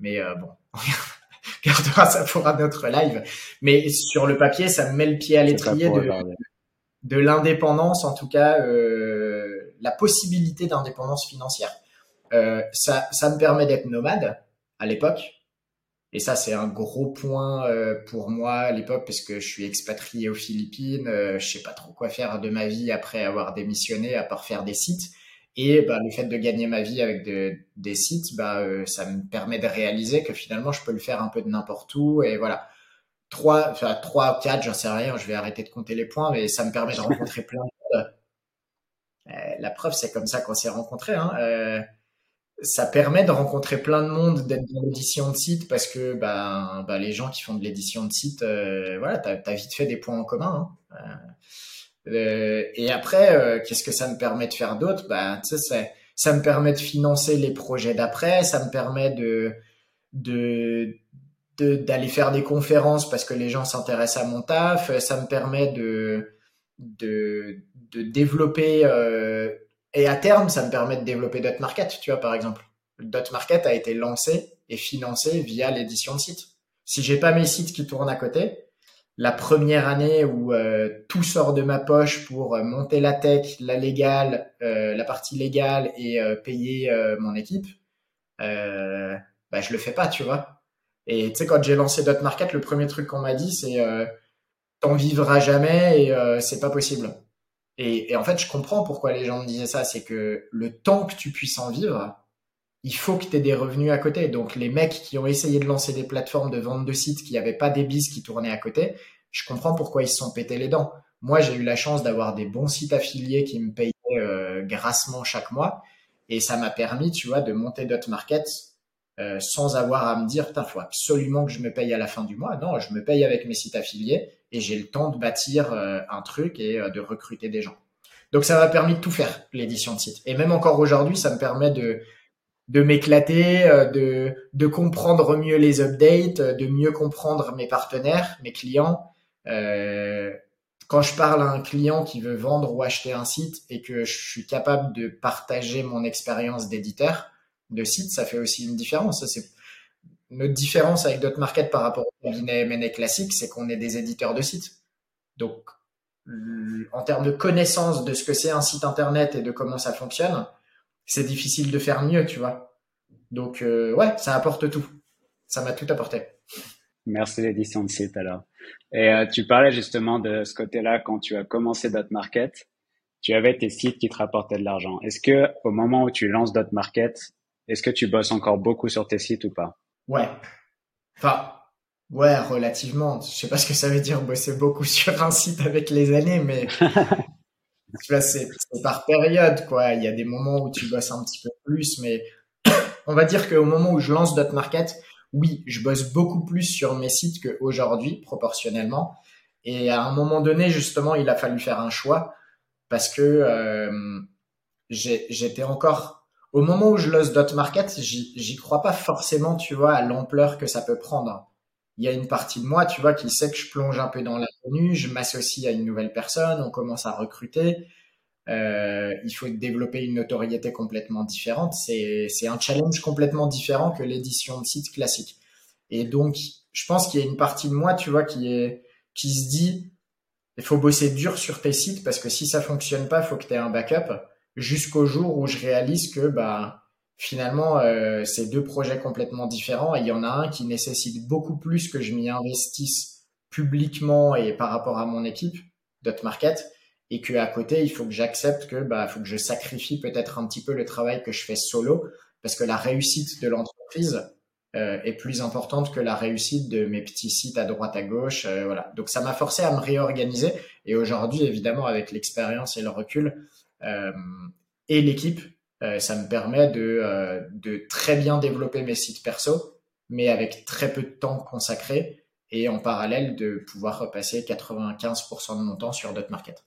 mais euh, bon, on gardera ça pour un autre live. Mais sur le papier, ça me met le pied à l'étrier de, de l'indépendance, en tout cas, euh, la possibilité d'indépendance financière. Euh, ça, ça me permet d'être nomade à l'époque. Et ça, c'est un gros point euh, pour moi à l'époque parce que je suis expatrié aux Philippines. Euh, je sais pas trop quoi faire de ma vie après avoir démissionné, à part faire des sites. Et bah, le fait de gagner ma vie avec de, des sites, bah, euh, ça me permet de réaliser que finalement, je peux le faire un peu de n'importe où. Et voilà, trois, enfin trois, quatre, j'en sais rien. Je vais arrêter de compter les points, mais ça me permet de rencontrer plein de monde. la preuve, c'est comme ça qu'on s'est rencontrés. Hein ça permet de rencontrer plein de monde, d'être dans l'édition de site parce que ben, ben, les gens qui font de l'édition de site, euh, voilà, t'as as vite fait des points en commun. Hein. Euh, euh et après, euh, qu'est-ce que ça me permet de faire d'autre? Ben, sais, ça me permet de financer les projets d'après, ça me permet de de d'aller faire des conférences parce que les gens s'intéressent à mon taf, ça me permet de de, de développer euh, et à terme, ça me permet de développer Dot Market, tu vois, par exemple. Dot Market a été lancé et financé via l'édition de sites. Si j'ai pas mes sites qui tournent à côté, la première année où euh, tout sort de ma poche pour euh, monter la tech, la légale, euh, la partie légale et payer mon équipe, bah je le fais pas, tu vois. Et tu sais quand j'ai lancé Dot Market, le premier truc qu'on m'a dit c'est t'en vivras jamais et euh, c'est pas possible. Et, et, en fait, je comprends pourquoi les gens me disaient ça, c'est que le temps que tu puisses en vivre, il faut que tu aies des revenus à côté. Donc les mecs qui ont essayé de lancer des plateformes de vente de sites qui n'avaient pas des bis qui tournaient à côté, je comprends pourquoi ils se sont pété les dents. Moi, j'ai eu la chance d'avoir des bons sites affiliés qui me payaient euh, grassement chaque mois. Et ça m'a permis, tu vois, de monter Dot Market euh, sans avoir à me dire, il faut absolument que je me paye à la fin du mois. Non, je me paye avec mes sites affiliés et j'ai le temps de bâtir euh, un truc et de recruter des gens. Donc ça m'a permis de tout faire, l'édition de site. Et même encore aujourd'hui, ça me permet de, de m'éclater, de, de comprendre mieux les updates, de mieux comprendre mes partenaires, mes clients. Euh, quand je parle à un client qui veut vendre ou acheter un site et que je suis capable de partager mon expérience d'éditeur de site, ça fait aussi une différence. C'est notre différence avec d'autres markets par rapport au cabinet M&A classique, c'est qu'on est des éditeurs de sites. Donc, en termes de connaissance de ce que c'est un site internet et de comment ça fonctionne, c'est difficile de faire mieux, tu vois. Donc, euh, ouais, ça apporte tout. Ça m'a tout apporté. Merci l'édition de site alors. Et euh, tu parlais justement de ce côté-là quand tu as commencé Dot Market, tu avais tes sites qui te rapportaient de l'argent. Est-ce que au moment où tu lances Dot Market, est-ce que tu bosses encore beaucoup sur tes sites ou pas? Ouais. Enfin, ouais, relativement. Je sais pas ce que ça veut dire bosser beaucoup sur un site avec les années, mais tu vois, c'est par période, quoi. Il y a des moments où tu bosses un petit peu plus, mais on va dire qu'au moment où je lance Dot Market, oui, je bosse beaucoup plus sur mes sites qu'aujourd'hui, proportionnellement. Et à un moment donné, justement, il a fallu faire un choix parce que euh, j'étais encore au moment où je lance Dot Market, j'y crois pas forcément, tu vois, à l'ampleur que ça peut prendre. Il y a une partie de moi, tu vois, qui sait que je plonge un peu dans l'inconnu, je m'associe à une nouvelle personne, on commence à recruter. Euh, il faut développer une notoriété complètement différente. C'est un challenge complètement différent que l'édition de site classique. Et donc, je pense qu'il y a une partie de moi, tu vois, qui est qui se dit, il faut bosser dur sur tes sites parce que si ça fonctionne pas, faut que tu aies un backup jusqu'au jour où je réalise que bah finalement euh, c'est deux projets complètement différents et il y en a un qui nécessite beaucoup plus que je m'y investisse publiquement et par rapport à mon équipe Dot Market et que à côté il faut que j'accepte que bah faut que je sacrifie peut-être un petit peu le travail que je fais solo parce que la réussite de l'entreprise euh, est plus importante que la réussite de mes petits sites à droite à gauche euh, voilà. Donc ça m'a forcé à me réorganiser et aujourd'hui évidemment avec l'expérience et le recul et l'équipe ça me permet de de très bien développer mes sites perso mais avec très peu de temps consacré et en parallèle de pouvoir repasser 95% de mon temps sur d'autres markets.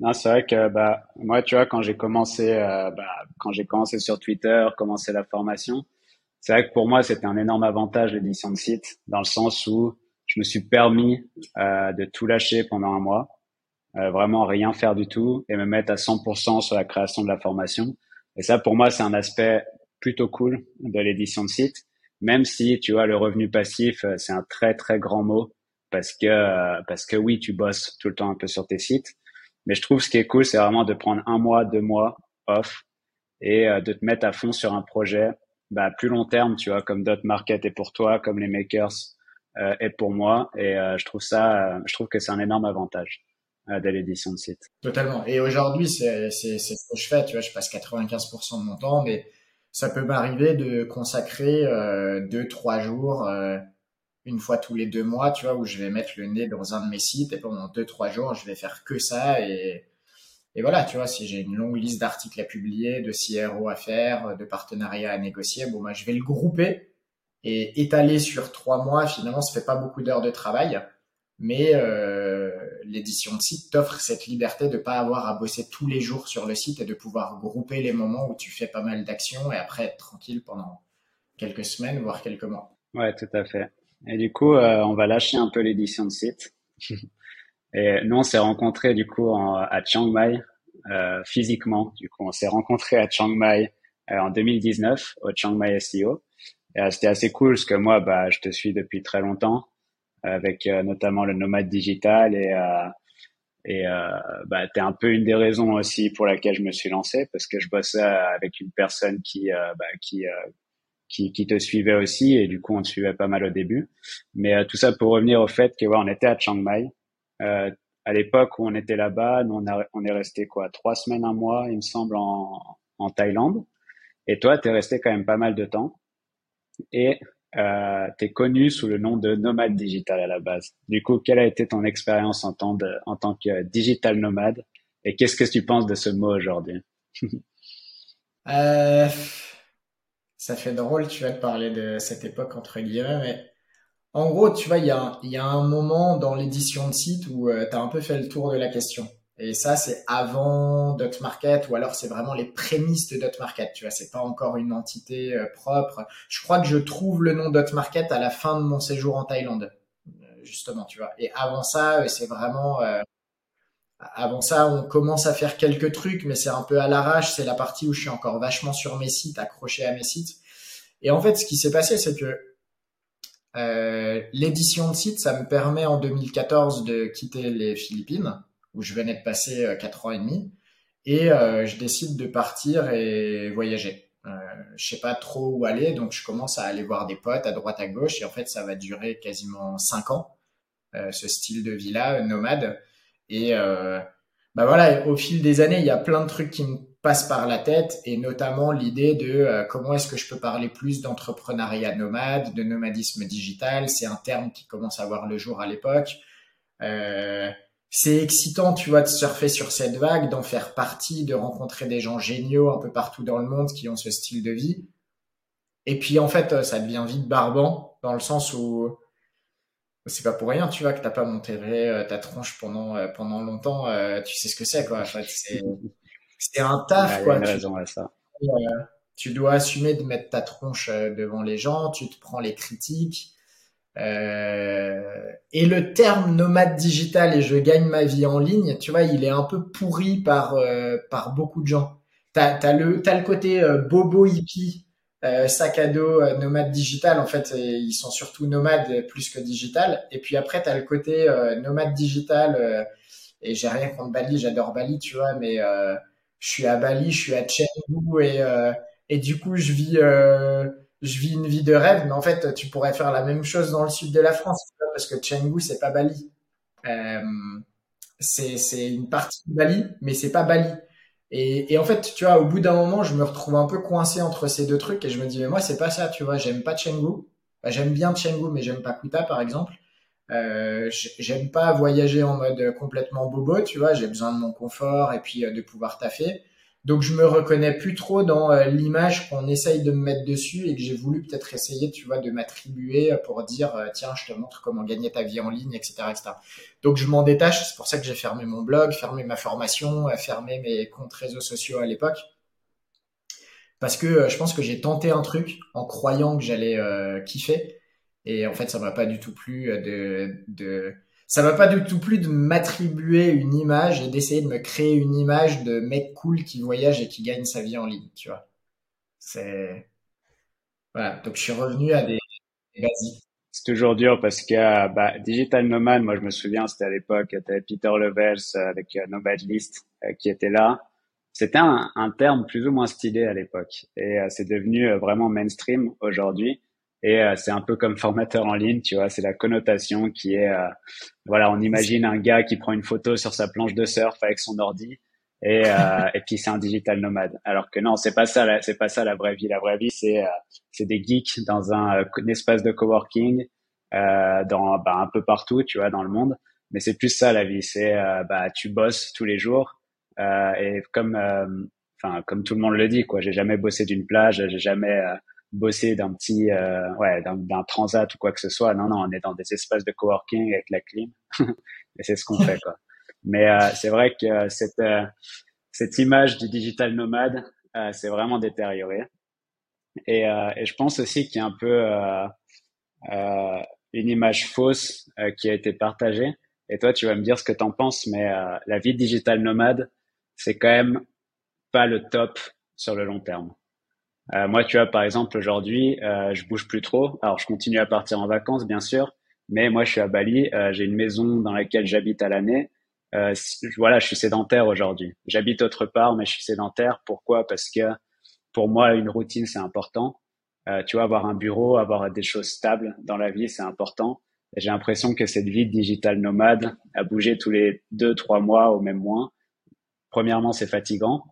Non, c'est vrai que bah moi, tu vois, quand j'ai commencé, euh, bah, quand j'ai commencé sur Twitter, commencé la formation, c'est vrai que pour moi, c'était un énorme avantage l'édition de site, dans le sens où je me suis permis euh, de tout lâcher pendant un mois, euh, vraiment rien faire du tout et me mettre à 100% sur la création de la formation. Et ça, pour moi, c'est un aspect plutôt cool de l'édition de site, même si tu vois le revenu passif, euh, c'est un très très grand mot parce que euh, parce que oui, tu bosses tout le temps un peu sur tes sites mais je trouve ce qui est cool, c'est vraiment de prendre un mois, deux mois off et euh, de te mettre à fond sur un projet bah, plus long terme, tu vois, comme Dot Market est pour toi, comme les makers euh, est pour moi. Et euh, je trouve ça, je trouve que c'est un énorme avantage euh, de l'édition de site. Totalement. Et aujourd'hui, c'est ce que je fais. Tu vois, je passe 95% de mon temps, mais ça peut m'arriver de consacrer deux, trois jours une fois tous les deux mois, tu vois, où je vais mettre le nez dans un de mes sites et pendant deux, trois jours, je vais faire que ça et, et voilà, tu vois, si j'ai une longue liste d'articles à publier, de CRO à faire, de partenariats à négocier, bon, bah, je vais le grouper et étaler sur trois mois. Finalement, ça fait pas beaucoup d'heures de travail, mais euh, l'édition de site t'offre cette liberté de pas avoir à bosser tous les jours sur le site et de pouvoir grouper les moments où tu fais pas mal d'actions et après être tranquille pendant quelques semaines, voire quelques mois. Ouais, tout à fait. Et du coup, euh, on va lâcher un peu l'édition de site. Et nous, on s'est rencontrés du coup à Chiang Mai euh, physiquement. Du coup, on s'est rencontrés à Chiang Mai euh, en 2019 au Chiang Mai SEO. Et euh, c'était assez cool parce que moi, bah, je te suis depuis très longtemps avec notamment le nomade digital et et bah, t'es un peu une des raisons aussi pour laquelle je me suis lancé parce que je bossais avec une personne qui bah, qui qui, qui, te suivait aussi et du coup on te suivait pas mal au début. Mais euh, tout ça pour revenir au fait que ouais, on était à Chiang Mai euh, à l'époque où on était là-bas, on, on est resté quoi, trois semaines, un mois, il me semble, en, en Thaïlande. Et toi, tu es resté quand même pas mal de temps. Et euh, tu es connu sous le nom de nomade digital à la base. Du coup, quelle a été ton expérience en tant, en tant que digital nomade? Et qu'est-ce que tu penses de ce mot aujourd'hui? Euh, Ça fait drôle, tu vas te parler de cette époque entre guillemets, mais en gros, tu vois, il y a, y a un moment dans l'édition de site où euh, tu as un peu fait le tour de la question. Et ça, c'est avant Dot Market ou alors c'est vraiment les prémices de Dot Market. Tu vois, c'est pas encore une entité euh, propre. Je crois que je trouve le nom Dot Market à la fin de mon séjour en Thaïlande, euh, justement, tu vois. Et avant ça, c'est vraiment, avant ça, on commence à faire quelques trucs, mais c'est un peu à l'arrache. C'est la partie où je suis encore vachement sur mes sites, accroché à mes sites. Et en fait, ce qui s'est passé, c'est que euh, l'édition de site, ça me permet en 2014 de quitter les Philippines, où je venais de passer euh, quatre ans et demi, et euh, je décide de partir et voyager. Euh, je sais pas trop où aller, donc je commence à aller voir des potes à droite à gauche, et en fait, ça va durer quasiment cinq ans, ce style de vie-là, nomade. Et bah voilà, au fil des années, il y a plein de trucs qui me passe par la tête et notamment l'idée de euh, comment est-ce que je peux parler plus d'entrepreneuriat nomade, de nomadisme digital. C'est un terme qui commence à voir le jour à l'époque. Euh, c'est excitant, tu vois, de surfer sur cette vague, d'en faire partie, de rencontrer des gens géniaux un peu partout dans le monde qui ont ce style de vie. Et puis en fait, ça devient vite barbant dans le sens où c'est pas pour rien, tu vois, que t'as pas monté euh, ta tronche pendant pendant longtemps. tu sais ce que c'est, quoi. En fait, c'est c'est un taf, quoi. tu, raison à ça. Euh, tu dois assumer de mettre ta tronche euh, devant les gens, tu te prends les critiques. Euh, et le terme nomade digital et je gagne ma vie en ligne, tu vois, il est un peu pourri par par beaucoup de gens. T'as as le t'as le côté bobo hippie, sac à dos nomade digital. En fait, ils sont surtout nomades plus que digital. Et puis après, t'as le côté nomade digital. et j'ai rien contre Bali, j'adore Bali, tu vois, mais je suis à Bali, je suis à Chengdu et euh, et du coup je vis euh, je vis une vie de rêve. Mais en fait, tu pourrais faire la même chose dans le sud de la France parce que Chengdu c'est pas Bali. Euh, c'est une partie de Bali, mais c'est pas Bali. Et, et en fait, tu vois, au bout d'un moment, je me retrouve un peu coincé entre ces deux trucs et je me dis mais moi c'est pas ça, tu vois, j'aime pas Chengdu. Bah, j'aime bien Chengdu, mais j'aime pas Kuta par exemple. Euh, j'aime pas voyager en mode complètement bobo, tu vois. J'ai besoin de mon confort et puis euh, de pouvoir taffer. Donc je me reconnais plus trop dans euh, l'image qu'on essaye de me mettre dessus et que j'ai voulu peut-être essayer, tu vois, de m'attribuer pour dire tiens, je te montre comment gagner ta vie en ligne, etc., etc. Donc je m'en détache. C'est pour ça que j'ai fermé mon blog, fermé ma formation, fermé mes comptes réseaux sociaux à l'époque. Parce que je pense que j'ai tenté un truc en croyant que j'allais kiffer et en fait, ça m'a pas du tout plu euh, de, de ça m'a pas du tout plu de m'attribuer une image et d'essayer de me créer une image de mec cool qui voyage et qui gagne sa vie en ligne, tu vois. C'est voilà. Donc je suis revenu à des, basiques. C'est toujours dur parce que bah, Digital Nomad, moi je me souviens, c'était à l'époque, c'était Peter Levels avec euh, Nomad List euh, qui était là. C'était un, terme plus ou moins stylé à l'époque et c'est devenu vraiment mainstream aujourd'hui. Et euh, c'est un peu comme formateur en ligne, tu vois, c'est la connotation qui est, euh, voilà, on imagine un gars qui prend une photo sur sa planche de surf avec son ordi et, euh, et puis c'est un digital nomade. Alors que non, c'est pas ça, c'est pas ça la vraie vie. La vraie vie, c'est c'est des geeks dans un, espace de coworking, dans bah, un peu partout, tu vois, dans le monde. Mais c'est plus ça la vie. C'est bah tu bosses tous les jours et comme enfin comme tout le monde le dit quoi. J'ai jamais bossé d'une plage, j'ai jamais bosser d'un petit, euh, ouais, d'un transat ou quoi que ce soit. Non, non, on est dans des espaces de coworking avec la clim. et c'est ce qu'on fait, quoi. Mais euh, c'est vrai que cette, euh, cette image du digital nomade, euh, c'est vraiment détérioré. Et, et je pense aussi qu'il y a un peu une image fausse qui a été partagée. Et toi, tu vas me dire ce que tu en penses, mais la vie digital nomade, c'est quand même pas le top sur le long terme. Euh, moi, tu vois, par exemple, aujourd'hui, euh, je bouge plus trop. Alors, je continue à partir en vacances, bien sûr, mais moi, je suis à Bali. Euh, j'ai une maison dans laquelle j'habite à l'année. Euh, voilà, je suis sédentaire aujourd'hui. J'habite autre part, mais je suis sédentaire. Pourquoi? Parce que pour moi, une routine, c'est important. Euh, tu vois, avoir un bureau, avoir des choses stables dans la vie, c'est important. j'ai l'impression que cette vie de digital nomade, à bouger tous les deux, trois mois au même mois, premièrement, c'est fatigant.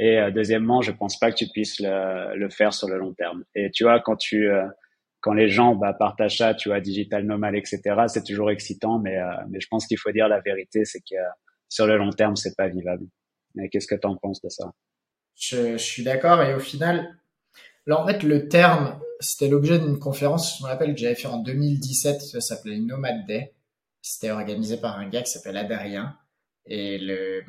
Et euh, deuxièmement, je pense pas que tu puisses le, le, faire sur le long terme. Et tu vois, quand tu, euh, quand les gens bah, partagent ça, tu vois, digital nomade, etc., c'est toujours excitant, mais, euh, mais je pense qu'il faut dire la vérité, c'est que sur le long terme, c'est pas vivable. Mais qu'est-ce que tu en penses de ça? Je, je, suis d'accord. Et au final, là, en fait, le terme, c'était l'objet d'une conférence, je me rappelle que j'avais fait en 2017, ça s'appelait Nomad Day. C'était organisé par un gars qui s'appelle Adrien. Et le,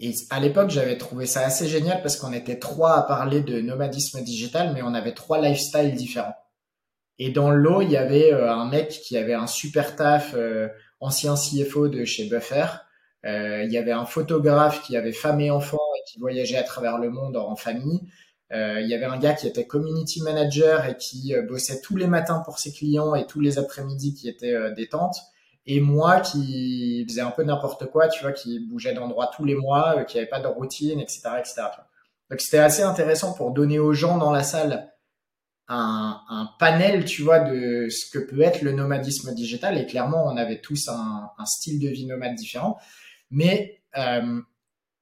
et à l'époque, j'avais trouvé ça assez génial parce qu'on était trois à parler de nomadisme digital, mais on avait trois lifestyles différents. Et dans l'eau, il y avait euh, un mec qui avait un super taf, euh, ancien CFO de chez Buffer. Euh, il y avait un photographe qui avait femme et enfant et qui voyageait à travers le monde en famille. Euh, il y avait un gars qui était community manager et qui euh, bossait tous les matins pour ses clients et tous les après-midi qui était euh, détente. Et moi qui faisais un peu n'importe quoi, tu vois, qui bougeait d'endroit tous les mois, qui avait pas de routine, etc., etc. Donc c'était assez intéressant pour donner aux gens dans la salle un, un, panel, tu vois, de ce que peut être le nomadisme digital. Et clairement, on avait tous un, un style de vie nomade différent. Mais euh,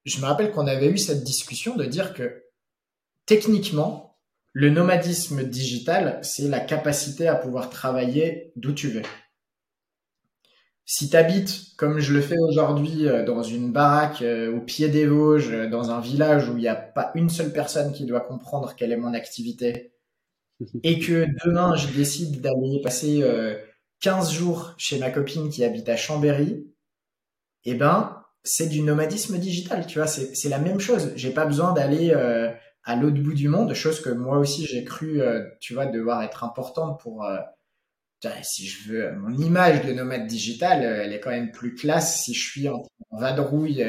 je me rappelle qu'on avait eu cette discussion de dire que techniquement, le nomadisme digital, c'est la capacité à pouvoir travailler d'où tu veux. Si tu habites, comme je le fais aujourd'hui, euh, dans une baraque euh, au pied des Vosges, euh, dans un village où il n'y a pas une seule personne qui doit comprendre quelle est mon activité, et que demain je décide d'aller passer 15 jours chez ma copine qui habite à Chambéry, eh ben, c'est du nomadisme digital, tu vois, c'est la même chose. J'ai pas besoin d'aller à l'autre bout du monde, chose que moi aussi j'ai cru, euh, tu vois, devoir être importante pour, euh, si je veux, mon image de nomade digital, euh, elle est quand même plus classe si je suis en, vadrouille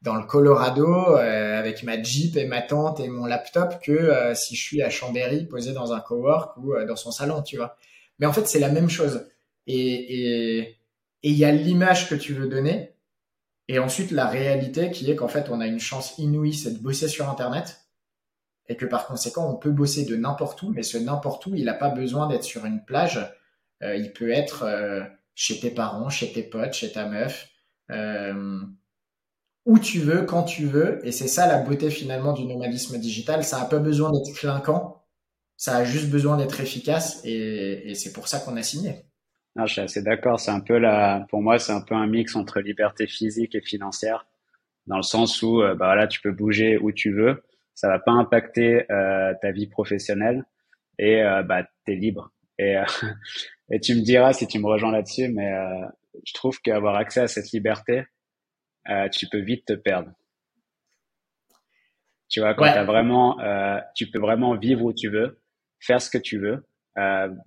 dans le Colorado avec ma Jeep et ma tente et mon laptop que si je suis à Chambéry posé dans un cowork ou dans son salon, tu vois. Mais en fait, c'est la même chose. Et et il y a l'image que tu veux donner et ensuite la réalité qui est qu'en fait, on a une chance inouïe, c'est de bosser sur Internet et que par conséquent, on peut bosser de n'importe où, mais ce n'importe où, il n'a pas besoin d'être sur une plage. Euh, il peut être euh, chez tes parents, chez tes potes, chez ta meuf, euh, où tu veux, quand tu veux. Et c'est ça la beauté finalement du nomadisme digital. Ça n'a pas besoin d'être clinquant, ça a juste besoin d'être efficace, et, c'est pour ça qu'on a signé. je suis assez d'accord. C'est un peu la, pour moi, c'est un peu un mix entre liberté physique et financière, dans le sens où, bah là, tu peux bouger où tu veux ça va pas impacter ta vie professionnelle et bah t'es libre. Et et tu me diras si tu me rejoins là-dessus, mais euh, je trouve qu'avoir accès à cette liberté, euh, tu peux vite te perdre. Tu vois, quand as vraiment, tu peux vraiment vivre où tu veux, faire ce que tu veux.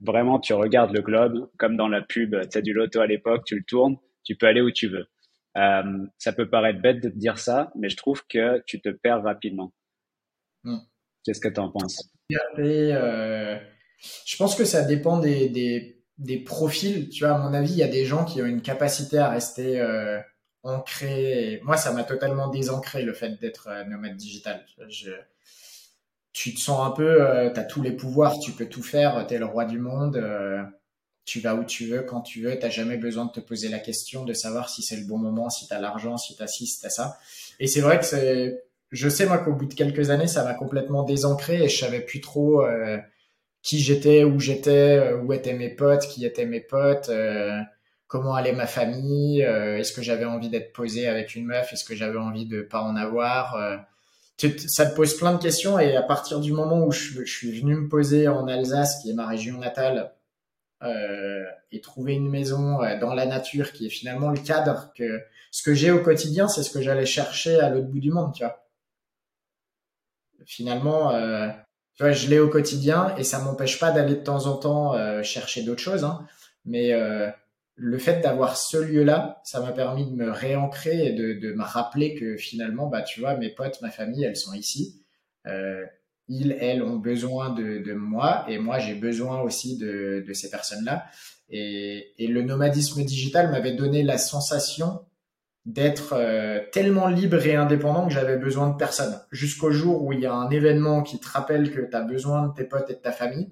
vraiment, tu regardes le globe comme dans la pub, tu as du loto à l'époque, tu le tournes, tu peux aller où tu veux. ça peut paraître bête de te dire ça, mais je trouve que tu te perds rapidement. Hmm. Qu'est-ce que tu en penses euh, Je pense que ça dépend des, des, des, profils. Tu vois, à mon avis, il y a des gens qui ont une capacité à rester euh, ancrés. Moi, ça m'a totalement désancré le fait d'être euh, nomade digital. Je, tu te sens un peu, euh, tu as tous les pouvoirs, tu peux tout faire, tu es le roi du monde, euh, tu vas où tu veux, quand tu veux, tu jamais besoin de te poser la question de savoir si c'est le bon moment, si tu as l'argent, si tu as ci, si tu as ça. Et c'est vrai que c'est je sais moi qu'au bout de quelques années, ça m'a complètement désancré et je savais plus trop euh, qui j'étais, où j'étais, euh, où étaient mes potes, qui étaient mes potes, euh, comment allait ma famille, est-ce que j'avais envie d'être posé avec une meuf, est-ce que j'avais envie de pas en avoir. ça te pose plein de questions et à partir du moment où je, je suis venu me poser en Alsace, qui est ma région natale, et trouver une maison dans la nature, qui est finalement le cadre que ce que j'ai au quotidien, c'est ce que j'allais chercher à l'autre bout du monde, tu vois finalement, euh, tu vois, je l'ai au quotidien et ça m'empêche pas d'aller de temps en temps euh, chercher d'autres choses. Hein. mais euh, le fait d'avoir ce lieu-là, ça m'a permis de me réancrer et de, de me rappeler que finalement, bah, tu vois, mes potes, ma famille, elles sont ici. Euh, ils, elles, ont besoin de, de moi et moi, j'ai besoin aussi de, de ces personnes-là. Et, et, le nomadisme digital m'avait donné la sensation d'être euh, tellement libre et indépendant que j'avais besoin de personne. Jusqu'au jour où il y a un événement qui te rappelle que tu as besoin de tes potes et de ta famille.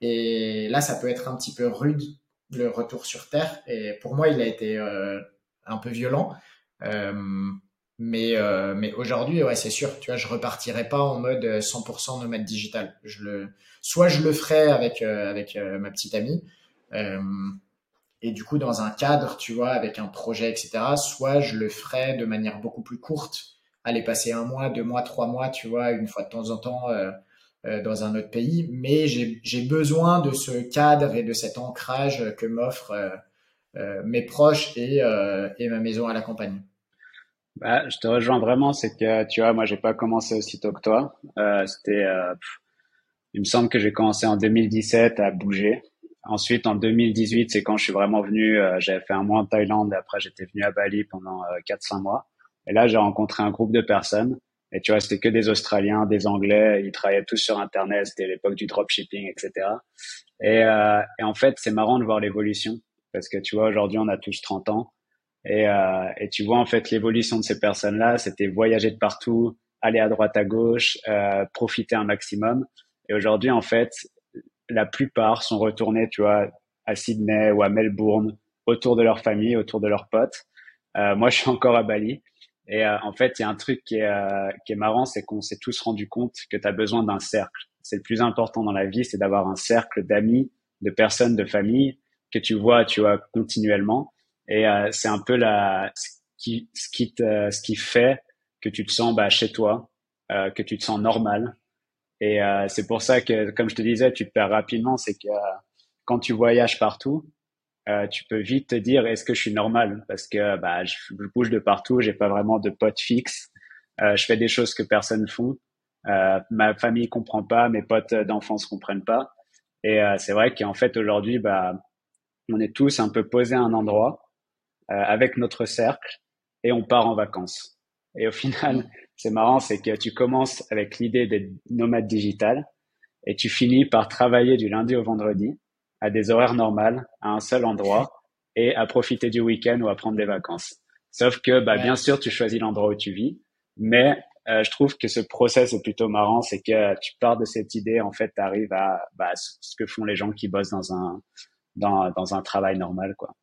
Et là, ça peut être un petit peu rude le retour sur Terre. Et pour moi, il a été un peu violent. mais mais aujourd'hui, ouais, c'est sûr, tu vois, je repartirai pas en mode 100% nomade digital. Je le, soit je le ferai avec avec ma petite amie, et du coup dans un cadre, tu vois, avec un projet, etc. Soit je le ferai de manière beaucoup plus courte, aller passer un mois, deux mois, trois mois, tu vois, une fois de temps en temps euh, euh, dans un autre pays. Mais j'ai besoin de ce cadre et de cet ancrage que m'offrent euh, mes proches et, ma maison à la campagne. Bah, je te rejoins vraiment, c'est que tu vois, moi j'ai pas commencé aussitôt que toi. C'était, il me semble que j'ai commencé en 2017 à bouger. Ensuite, en 2018, c'est quand je suis vraiment venu, euh, j'avais fait un mois en Thaïlande, après j'étais venu à Bali pendant euh, 4-5 mois. Et là, j'ai rencontré un groupe de personnes. Et tu vois, c'était que des Australiens, des Anglais, ils travaillaient tous sur Internet, c'était l'époque du dropshipping, etc. Et, euh, et en fait, c'est marrant de voir l'évolution, parce que tu vois, aujourd'hui, on a tous 30 ans. Et, et tu vois, en fait, l'évolution de ces personnes-là, c'était voyager de partout, aller à droite, à gauche, profiter un maximum. Et aujourd'hui, en fait, la plupart sont retournés, tu vois, à Sydney ou à Melbourne, autour de leur famille, autour de leurs potes. Euh, moi, je suis encore à Bali. Et euh, en fait, il y a un truc qui est, euh, qui est marrant, c'est qu'on s'est tous rendu compte que tu as besoin d'un cercle. C'est le plus important dans la vie, c'est d'avoir un cercle d'amis, de personnes, de famille que tu vois, tu vois, continuellement. Et euh, c'est un peu la, ce qui, ce qui, te, ce qui fait que tu te sens bah, chez toi, euh, que tu te sens normal, et euh, c'est pour ça que, comme je te disais, tu te perds rapidement. C'est que euh, quand tu voyages partout, euh, tu peux vite te dire est-ce que je suis normal? Parce que bah, je, bouge de partout, j'ai pas vraiment de potes fixes. je fais des choses que personne ne font. ma famille comprend pas, mes potes d'enfance comprennent pas. Et c'est vrai qu'en fait aujourd'hui, bah, on est tous un peu posés à un endroit avec notre cercle et on part en vacances. Et au final, c'est marrant, c'est que tu commences avec l'idée d'être nomade digital et tu finis par travailler du lundi au vendredi à des horaires normales, à un seul endroit et à profiter du week-end ou à prendre des vacances. Sauf que, bah, bien sûr, tu choisis l'endroit où tu vis, mais euh, je trouve que ce process est plutôt marrant, c'est que tu pars de cette idée, en fait, tu arrives à bah, ce que font les gens qui bossent dans un dans, dans un travail normal, quoi.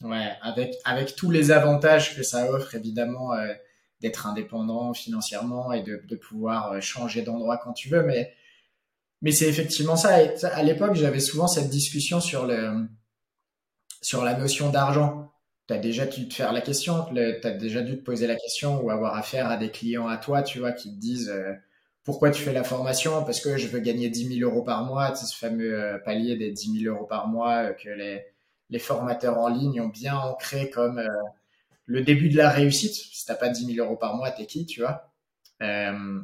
Ouais, avec avec tous les avantages que ça offre, évidemment. Euh d'être indépendant financièrement et de, de pouvoir euh, changer d'endroit quand tu veux. Mais, mais c'est effectivement ça. Et à l'époque, j'avais souvent cette discussion sur, le, sur la notion d'argent. Tu as déjà dû te faire la question, tu déjà dû te poser la question ou avoir affaire à des clients à toi, tu vois, qui te disent euh, pourquoi tu fais la formation? Parce que je veux gagner 10 000 euros par mois, c'est ce fameux euh, palier des 10 000 euros par mois que les, les formateurs en ligne ont bien ancré comme le début de la réussite. Si t'as pas 10 000 euros par mois, t'es qui, tu vois euh,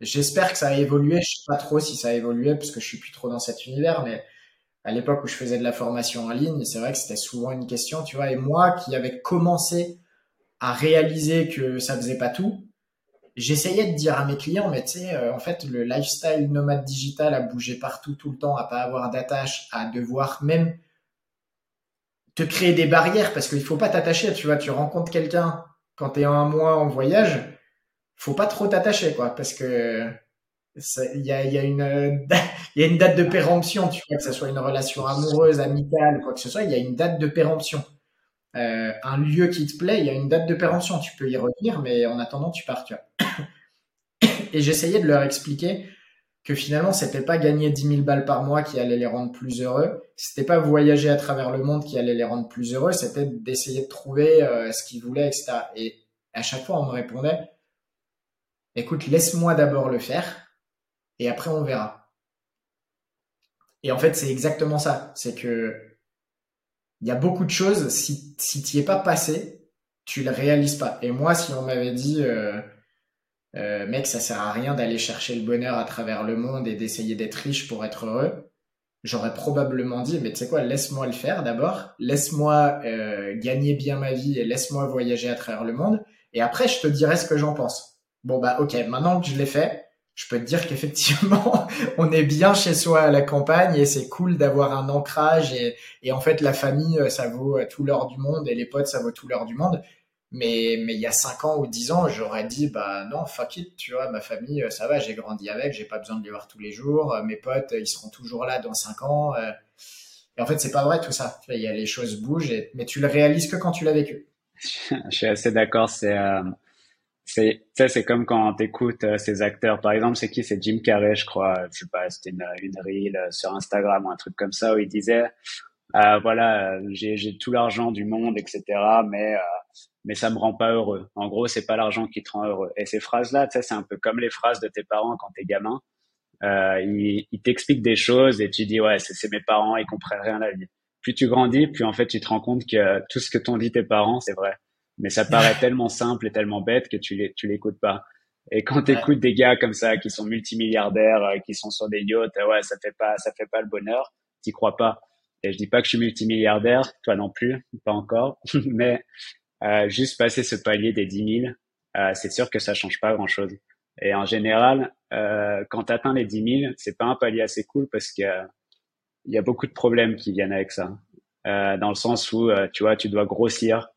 J'espère que ça a évolué. Je sais pas trop si ça a évolué parce que je suis plus trop dans cet univers, mais à l'époque où je faisais de la formation en ligne, c'est vrai que c'était souvent une question, tu vois. Et moi, qui avais commencé à réaliser que ça faisait pas tout, j'essayais de dire à mes clients, mais tu sais, euh, en fait, le lifestyle nomade digital à bouger partout tout le temps, à pas avoir d'attache, à devoir même te créer des barrières parce qu'il faut pas t'attacher. Tu vois, tu rencontres quelqu'un quand tu es un mois en voyage, faut pas trop t'attacher, quoi, parce que il y a, y, a une, y a une date de péremption, tu vois, que ce soit une relation amoureuse, amicale, quoi que ce soit, il y a une date de péremption. Euh, un lieu qui te plaît, il y a une date de péremption. Tu peux y revenir, mais en attendant, tu pars, tu vois. Et j'essayais de leur expliquer que finalement, c'était pas gagner 10 000 balles par mois qui allait les rendre plus heureux, c'était pas voyager à travers le monde qui allait les rendre plus heureux, c'était d'essayer de trouver euh, ce qu'ils voulaient, etc. Et à chaque fois, on me répondait, écoute, laisse-moi d'abord le faire, et après on verra. Et en fait, c'est exactement ça. C'est que il y a beaucoup de choses, si, si tu es pas passé, tu le réalises pas. Et moi, si on m'avait dit, euh, euh, mec, ça sert à rien d'aller chercher le bonheur à travers le monde et d'essayer d'être riche pour être heureux. J'aurais probablement dit, mais tu sais quoi, laisse-moi le faire d'abord, laisse-moi euh, gagner bien ma vie et laisse-moi voyager à travers le monde, et après je te dirai ce que j'en pense. Bon bah ok, maintenant que je l'ai fait, je peux te dire qu'effectivement, on est bien chez soi à la campagne et c'est cool d'avoir un ancrage et, et en fait la famille, ça vaut tout l'or du monde et les potes, ça vaut tout l'or du monde. Mais, mais il y a 5 ans ou 10 ans, j'aurais dit, bah non, fuck it, tu vois, ma famille, euh, ça va, j'ai grandi avec, j'ai pas besoin de les voir tous les jours, euh, mes potes, ils seront toujours là dans 5 ans. Euh. Et en fait, c'est pas vrai tout ça. Il y a les choses bougent, mais tu le réalises que quand tu l'as vécu. Je suis assez d'accord. C'est euh, c'est c'est comme quand t'écoutes euh, ces acteurs. Par exemple, c'est qui? C'est Jim Carrey, je crois. Je sais pas, c'était une, une reel euh, sur Instagram ou un truc comme ça où il disait euh, voilà, j'ai tout l'argent du monde, etc. Mais euh, mais ça me rend pas heureux. En gros, c'est pas l'argent qui te rend heureux. Et ces phrases-là, tu sais, c'est un peu comme les phrases de tes parents quand t'es gamin. Euh, ils, ils t'expliquent des choses et tu dis ouais, c'est mes parents, ils comprennent rien à la vie. Plus tu grandis, plus en fait tu te rends compte que tout ce que t'ont dit tes parents, c'est vrai. Mais ça paraît tellement simple et tellement bête que tu tu l'écoutes pas. Et quand tu écoutes des gars comme ça qui sont multimilliardaires, euh, qui sont sur des yachts, ouais, ça fait pas ça fait pas le bonheur. T'y crois pas. Et je dis pas que je suis multimilliardaire, toi non plus, pas encore, mais euh, juste passer ce palier des 10 000, euh, c'est sûr que ça change pas grand chose. Et en général, euh, quand tu atteins les 10 000, c'est pas un palier assez cool parce que il y a beaucoup de problèmes qui viennent avec ça. Euh, dans le sens où, euh, tu vois, tu dois grossir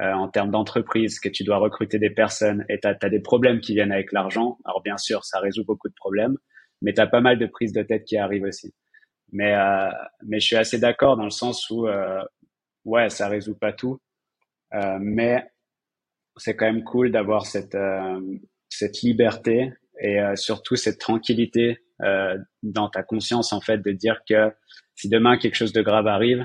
euh, en termes d'entreprise, que tu dois recruter des personnes et tu as, des problèmes qui viennent avec l'argent. Alors bien sûr, ça résout beaucoup de problèmes, mais tu as pas mal de prises de tête qui arrivent aussi. Mais, mais je suis assez d'accord dans le sens où, ouais, ça résout pas tout. Euh, mais c'est quand même cool d'avoir cette euh, cette liberté et euh, surtout cette tranquillité dans ta conscience en fait de dire que si demain quelque chose de grave arrive,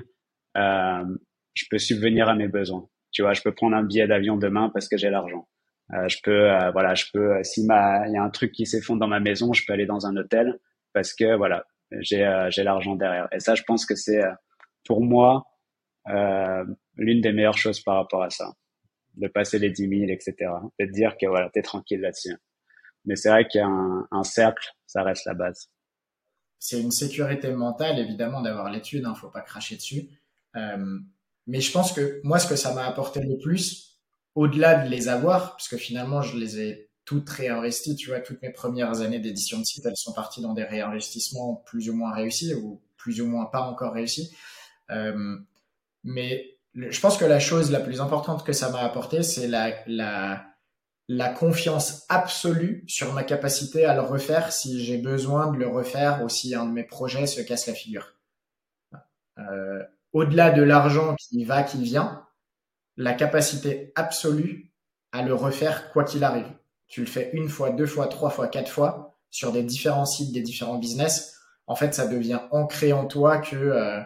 je peux subvenir à mes besoins. Tu vois, je peux prendre un billet d'avion demain parce que j'ai l'argent. Euh, je peux, euh, voilà, je peux. si ma, il y a un truc qui s'effondre dans ma maison, je peux aller dans un hôtel parce que voilà, j'ai j'ai l'argent derrière. Et ça, je pense que c'est pour moi euh, l'une des meilleures choses par rapport à ça, de passer les 10 000, etc. Et de dire que voilà, t'es tranquille là-dessus. Mais c'est vrai a un, cercle, ça reste la base. C'est une sécurité mentale, évidemment, d'avoir l'étude, hein, faut pas cracher dessus. Euh, mais je pense que moi, ce que ça m'a apporté le plus, au-delà de les avoir, parce que finalement, je les ai toutes réinvesties, tu vois, toutes mes premières années d'édition de site, elles sont parties dans des réinvestissements plus ou moins réussis ou plus ou moins pas encore réussis. Euh, mais je pense que la chose la plus importante que ça m'a apporté, c'est la, la, la confiance absolue sur ma capacité à le refaire si j'ai besoin de le refaire ou si un de mes projets se casse la figure. Euh, Au-delà de l'argent qui va, qui vient, la capacité absolue à le refaire quoi qu'il arrive. Tu le fais une fois, deux fois, trois fois, quatre fois sur des différents sites, des différents business. En fait, ça devient ancré en toi que euh,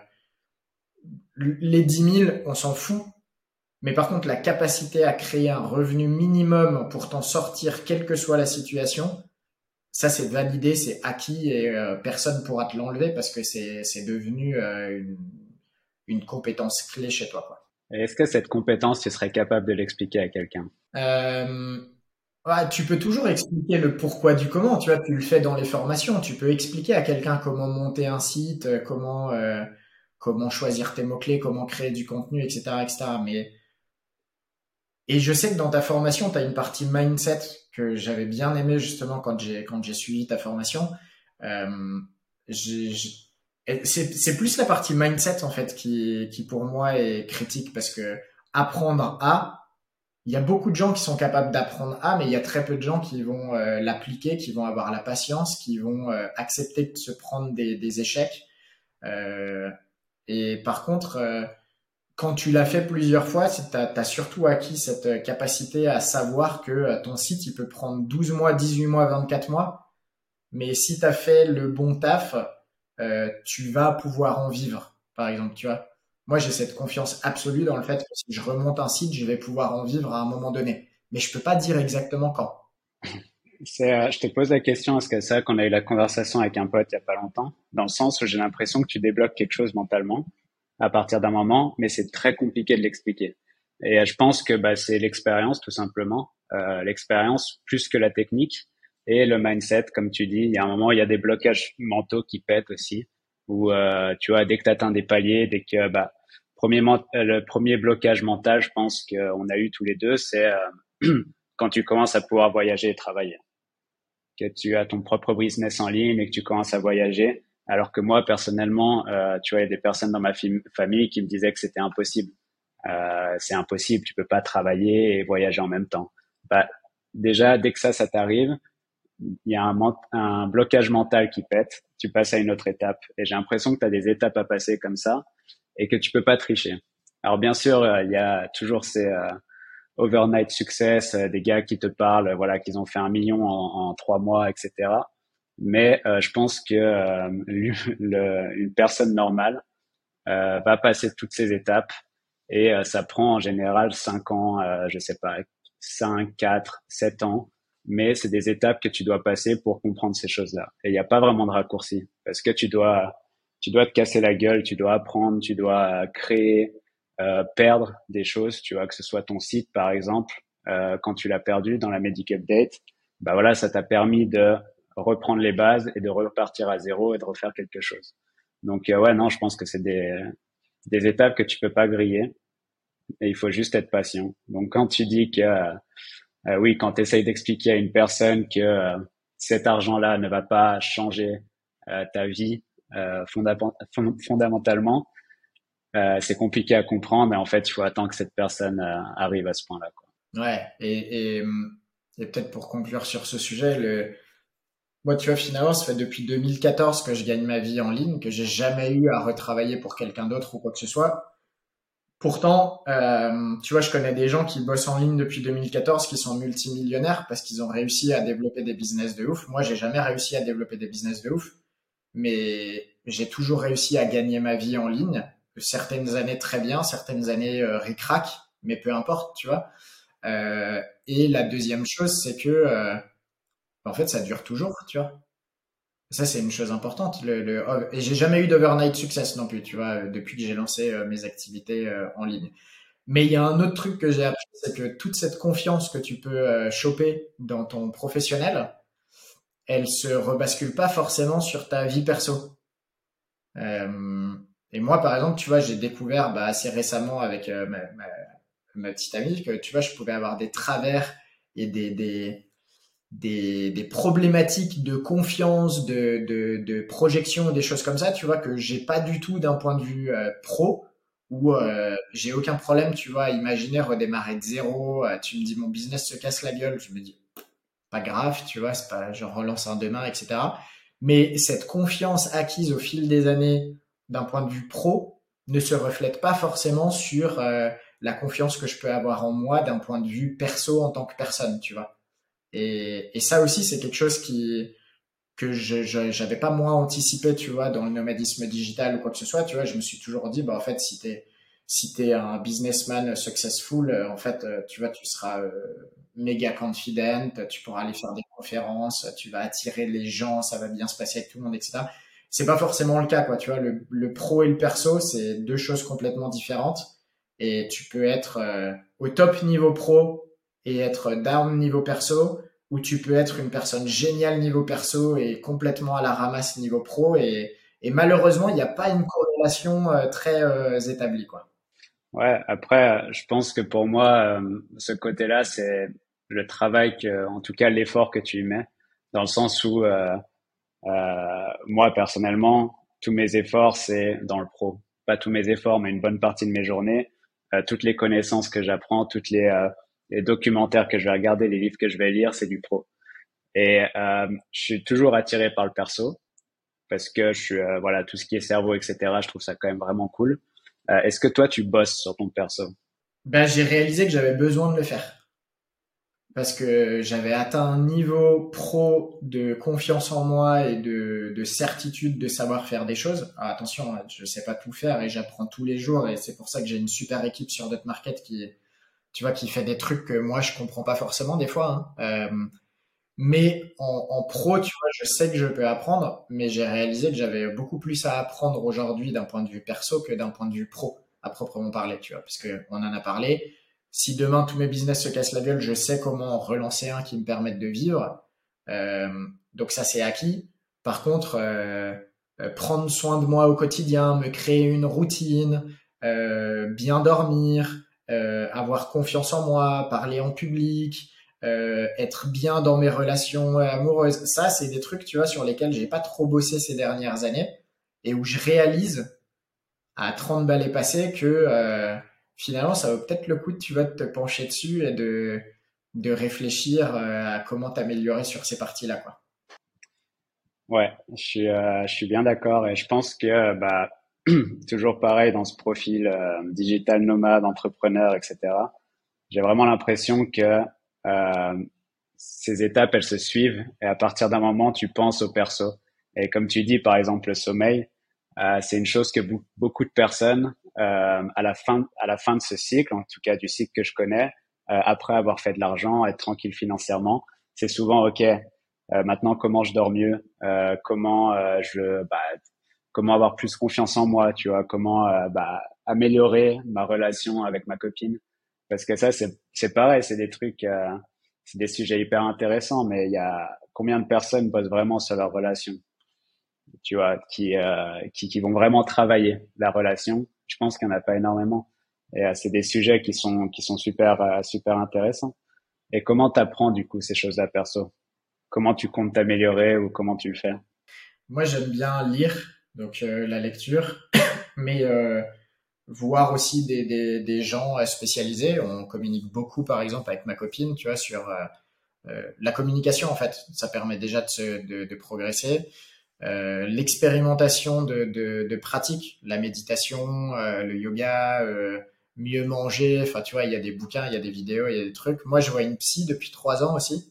les 10 000, on s'en fout. Mais par contre, la capacité à créer un revenu minimum pour t'en sortir, quelle que soit la situation, ça c'est validé, c'est acquis et euh, personne pourra te l'enlever parce que c'est devenu euh, une, une, compétence clé chez toi. Quoi. Est-ce que cette compétence, tu serais capable de l'expliquer à quelqu'un? Euh, ouais, Tu peux toujours expliquer le pourquoi du comment. Tu vois, tu le fais dans les formations. Tu peux expliquer à quelqu'un comment monter un site, euh, comment comment choisir tes mots-clés, comment créer du contenu, etc., etc. Mais, et je sais que dans ta formation, tu as une partie mindset que j'avais bien aimé justement quand j'ai, quand j'ai suivi ta formation. Euh, c'est, plus la partie mindset en fait qui, qui pour moi est critique parce que apprendre à, il y a beaucoup de gens qui sont capables d'apprendre à, mais il y a très peu de gens qui vont euh, l'appliquer, qui vont avoir la patience, qui vont euh, accepter de se prendre des, des échecs. Euh, et par contre, euh, quand tu l'as fait plusieurs fois, tu as, surtout acquis cette euh, capacité à savoir que euh, ton site, il peut prendre 12 mois, 18 mois, 24 mois. Mais si tu as fait le bon taf, tu vas pouvoir en vivre, par exemple, tu vois. Moi, j'ai cette confiance absolue dans le fait que si je remonte un site, je vais pouvoir en vivre à un moment donné. Mais je peux pas dire exactement quand. Euh, je te pose la question, est-ce que c'est vrai qu'on a eu la conversation avec un pote il y a pas longtemps, dans le sens où j'ai l'impression que tu débloques quelque chose mentalement à partir d'un moment, mais c'est très compliqué de l'expliquer. Et euh, je pense que bah, c'est l'expérience tout simplement, euh, l'expérience plus que la technique et le mindset, comme tu dis. Il y a un moment, il y a des blocages mentaux qui pètent aussi, où euh, tu vois, dès que tu atteins des paliers, dès que bah, euh, le premier blocage mental, je pense qu'on a eu tous les deux, c'est quand tu commences à pouvoir voyager et travailler que tu as ton propre business en ligne et que tu commences à voyager. Alors que moi, personnellement, euh, tu vois, il y a des personnes dans ma famille qui me disaient que c'était impossible. Euh, c'est impossible, tu peux pas travailler et voyager en même temps. Bah, déjà, dès que ça, ça t'arrive, il y a un, un, blocage mental qui pète. Tu passes à une autre étape. Et j'ai l'impression que tu as des étapes à passer comme ça. et que tu peux pas tricher. Alors bien sûr, il y a toujours ces overnight success, des gars qui te parlent, voilà, qu'ils ont fait un million en, en trois mois, etc. Mais je pense que le, une personne normale va passer toutes ces étapes et ça prend en général cinq ans, je sais pas, 5, 4, 7 ans, mais c'est des étapes que tu dois passer pour comprendre ces choses-là. Et il n'y a pas vraiment de raccourci parce que tu dois, tu dois te casser la gueule, tu dois apprendre, tu dois créer, euh, perdre des choses, tu vois, que ce soit ton site par exemple, euh, quand tu l'as perdu dans la Medic Update, bah voilà, ça t'a permis de reprendre les bases et de repartir à zéro et de refaire quelque chose. Donc euh, ouais, non, je pense que c'est des, des étapes que tu peux pas griller et il faut juste être patient. Donc quand tu dis que euh, oui, quand tu essayes d'expliquer à une personne que euh, cet argent-là ne va pas changer euh, ta vie fondamentalement, c'est compliqué à comprendre. Et en fait, il faut attendre que cette personne arrive à ce point-là. Ouais, et, et, peut-être pour conclure sur ce sujet, moi, tu vois, finalement, ça fait depuis 2014 que je gagne ma vie en ligne, que j'ai jamais eu à retravailler pour quelqu'un d'autre ou quoi que ce soit. Pourtant, euh, tu vois, je connais des gens qui bossent en ligne depuis 2014 qui sont multimillionnaires parce qu'ils ont réussi à développer des business de ouf. Moi, j'ai jamais réussi à développer des business de ouf, mais j'ai toujours réussi à gagner ma vie en ligne. Certaines années très bien, certaines années euh, ric-rac, mais peu importe, tu vois. Euh, et la deuxième chose, c'est que, euh, en fait, ça dure toujours, tu vois. Ça, c'est une chose importante. Le, le... Oh, et j'ai jamais eu d'overnight success non plus, tu vois, depuis que j'ai lancé mes activités en ligne. Mais il y a un autre truc que j'ai appris, c'est que toute cette confiance que tu peux choper dans ton professionnel, elle se rebascule pas forcément sur ta vie perso. Euh, et moi, par exemple, tu vois, j'ai découvert bah, assez récemment avec ma, ma, ma, petite amie que, tu vois, je pouvais avoir des travers et des, des, des, des, problématiques de confiance, de, de, de, projection, des choses comme ça, tu vois, que j'ai pas du tout d'un point de vue euh, pro, où euh, j'ai aucun problème, tu vois, imaginer redémarrer de zéro, euh, tu me dis mon business se casse la gueule, je me dis pas grave, tu vois, c'est pas je relance un demain, etc. Mais cette confiance acquise au fil des années d'un point de vue pro ne se reflète pas forcément sur la confiance que je peux avoir en moi d'un point de vue perso en tant que personne, tu vois. Et, et ça aussi, c'est quelque chose qui que je j'avais pas moins anticipé, tu vois, dans le nomadisme digital ou quoi que ce soit. Tu vois, je me suis toujours dit, bah en fait, si t'es si un businessman successful, euh, en fait, euh, tu vois, tu seras euh, méga confident, tu pourras aller faire des conférences, tu vas attirer les gens, ça va bien se passer avec tout le monde, etc. C'est pas forcément le cas, quoi. Tu vois, le, le pro et le perso, c'est deux choses complètement différentes. Et tu peux être au top niveau pro et être down niveau perso, ou tu peux être une personne géniale niveau perso et complètement à la ramasse niveau pro. Et, malheureusement, il n'y a pas une corrélation euh, très euh, établie. Quoi. Ouais, après, je pense que pour moi, euh, ce côté-là, c'est le travail, que, en tout cas l'éeffort que tu y mets, dans le sens où moi, personnellement, tous mes efforts, c'est dans le pro. Pas tous mes efforts, mais une bonne partie de mes journées. toutes les connaissances que j'apprends, toutes les les documentaires que je vais regarder, les livres que je vais lire, c'est du pro. Et euh, je suis toujours attiré par le perso parce que je suis euh, voilà tout ce qui est cerveau, etc. Je trouve ça quand même vraiment cool. Euh, Est-ce que toi tu bosses sur ton perso? Ben j'ai réalisé que j'avais besoin de le faire parce que j'avais atteint un niveau pro de confiance en moi et de, de certitude de savoir faire des choses. Alors, attention, je sais pas tout faire et j'apprends tous les jours et c'est pour ça que j'ai une super équipe sur Market qui tu vois, qui fait des trucs que moi je comprends pas forcément des fois. Hein. Euh, mais en, en, pro, tu vois, je sais que je peux apprendre, mais j'ai réalisé que j'avais beaucoup plus à apprendre aujourd'hui d'un point de vue perso que d'un point de vue pro, à proprement parler, tu vois, parce que on en a parlé. Si demain tous mes business se cassent la gueule, je sais comment relancer un qui me permette de vivre. Euh, donc ça, c'est acquis. Par contre, euh, euh prendre soin de moi au quotidien, me créer une routine, euh, bien dormir, euh, avoir confiance en moi, parler en public, euh, être bien dans mes relations amoureuses. Ça, c'est des trucs, tu vois, sur lesquels j'ai pas trop bossé ces dernières années et où je réalise à 30 balles passées que finalement, ça vaut peut-être le coup, tu vas te pencher dessus et de, de réfléchir à comment t'améliorer sur ces parties-là, quoi. Ouais, je suis, je suis bien d'accord et je pense que bah, toujours pareil dans ce profil euh, digital nomade, entrepreneur, etc. J'ai vraiment l'impression que euh, ces étapes, elles se suivent et à partir d'un moment, tu penses au perso. Et comme tu dis, par exemple, le sommeil, euh, c'est une chose que beaucoup de personnes, euh, à la fin, à la fin de ce cycle, en tout cas du cycle que je connais, euh, après avoir fait de l'argent, être tranquille financièrement, c'est souvent ok. Euh, maintenant, comment je dors mieux Comment je, bah, comment avoir plus confiance en moi Tu vois Comment bah, améliorer ma relation avec ma copine Parce que ça, c'est c'est pareil, c'est des trucs, c'est des sujets hyper intéressants, mais il y a combien de personnes bossent vraiment sur leur relation tu vois, qui, euh, qui, qui, vont vraiment travailler la relation. Je pense qu'il n'y en a pas énormément. Et euh, c'est des sujets qui sont, qui sont super, euh, super intéressants. Et comment t'apprends du coup ces choses-là perso? Comment tu comptes t'améliorer ou comment tu le fais? Moi, j'aime bien lire, donc la lecture, mais voir aussi des, des, des, gens spécialisés. On communique beaucoup, par exemple, avec ma copine, tu vois, sur la communication. En fait, ça permet déjà de, se, de progresser. Euh, l'expérimentation de, de, de pratiques, la méditation, euh, le yoga, euh, mieux manger. Enfin, tu vois, il y a des bouquins, il y a des vidéos, il y a des trucs. Moi, je vois une psy depuis trois ans aussi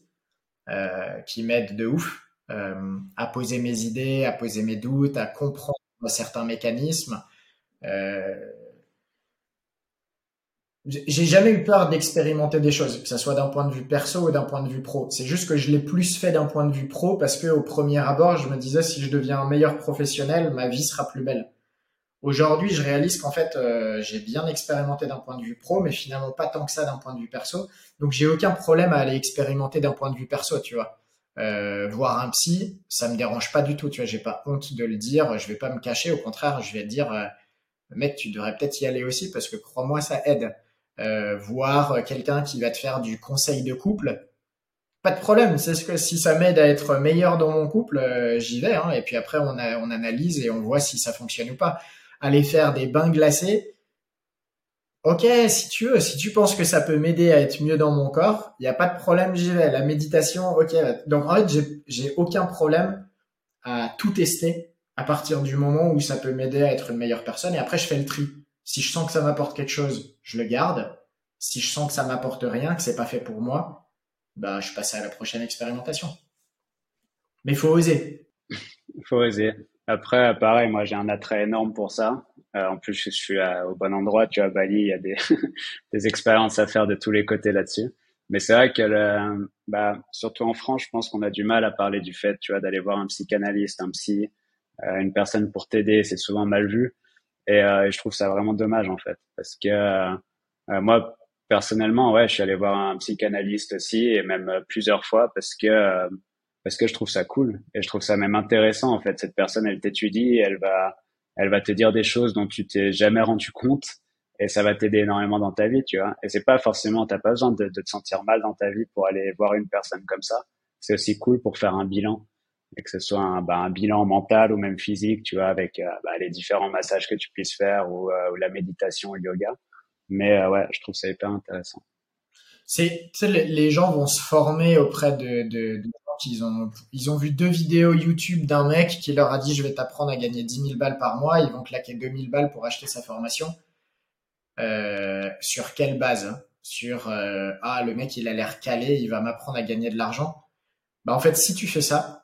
qui m'aide de ouf à poser mes idées, à poser mes doutes, à comprendre certains mécanismes. J'ai jamais eu peur d'expérimenter des choses, que ce soit d'un point de vue perso ou d'un point de vue pro. C'est juste que je l'ai plus fait d'un point de vue pro parce que au premier abord, je me disais si je deviens un meilleur professionnel, ma vie sera plus belle. Aujourd'hui, je réalise qu'en fait, euh, j'ai bien expérimenté d'un point de vue pro, mais finalement pas tant que ça d'un point de vue perso. Donc, j'ai aucun problème à aller expérimenter d'un point de vue perso, tu vois. Euh, voir un psy, ça me dérange pas du tout, tu vois. J'ai pas honte de le dire, je vais pas me cacher. Au contraire, je vais dire, euh, mec, tu devrais peut-être y aller aussi parce que crois-moi, ça aide euh, voir quelqu'un qui va te faire du conseil de couple, pas de problème. C'est ce que si ça m'aide à être meilleur dans mon couple, euh, j'y vais. Hein, et puis après, on, a, on analyse et on voit si ça fonctionne ou pas. Aller faire des bains glacés, ok, si tu veux, si tu penses que ça peut m'aider à être mieux dans mon corps, il n'y a pas de problème, j'y vais. La méditation, ok. Donc en fait, j'ai aucun problème à tout tester à partir du moment où ça peut m'aider à être une meilleure personne. Et après, je fais le tri. Si je sens que ça m'apporte quelque chose, je le garde. Si je sens que ça m'apporte rien, que c'est pas fait pour moi, bah, je passe à la prochaine expérimentation. Mais faut oser. Faut oser. Après, pareil, moi, j'ai un attrait énorme pour ça. Euh, en plus, je suis au bon endroit. Tu vois, Bali, il y a des, des expériences à faire de tous les côtés là-dessus. Mais c'est vrai que, bah, surtout en France, je pense qu'on a du mal à parler du fait, tu vois, d'aller voir un psychanalyste, un psy, euh, une personne pour t'aider. C'est souvent mal vu. Euh, et, je trouve ça vraiment dommage en fait, parce que euh, moi personnellement, ouais, je suis allé voir un psychanalyste aussi et même euh, plusieurs fois parce que parce que je trouve ça cool et je trouve ça même intéressant en fait. Cette personne, elle t'étudie, elle va elle va te dire des choses dont tu t'es jamais rendu compte et ça va t'aider énormément dans ta vie, tu vois. Et c'est pas forcément, t'as pas besoin de, te sentir mal dans ta vie pour aller voir une personne comme ça. C'est aussi cool pour faire un bilan et que ce soit un, bah, un, bilan mental ou même physique, tu vois, avec euh, bah, les différents massages que tu puisses faire ou, euh, ou la méditation le yoga. Mais euh, ouais, je trouve ça hyper intéressant. C'est, les, gens vont se former auprès de, de, de qui ont, ils ont vu deux vidéos YouTube d'un mec qui leur a dit je vais t'apprendre à gagner 10 000 balles par mois, ils vont claquer 2000 balles pour acheter sa formation. Euh, sur quelle base hein? Sur ah le mec il a l'air calé, il va m'apprendre à gagner de l'argent. Bah en fait si tu fais ça,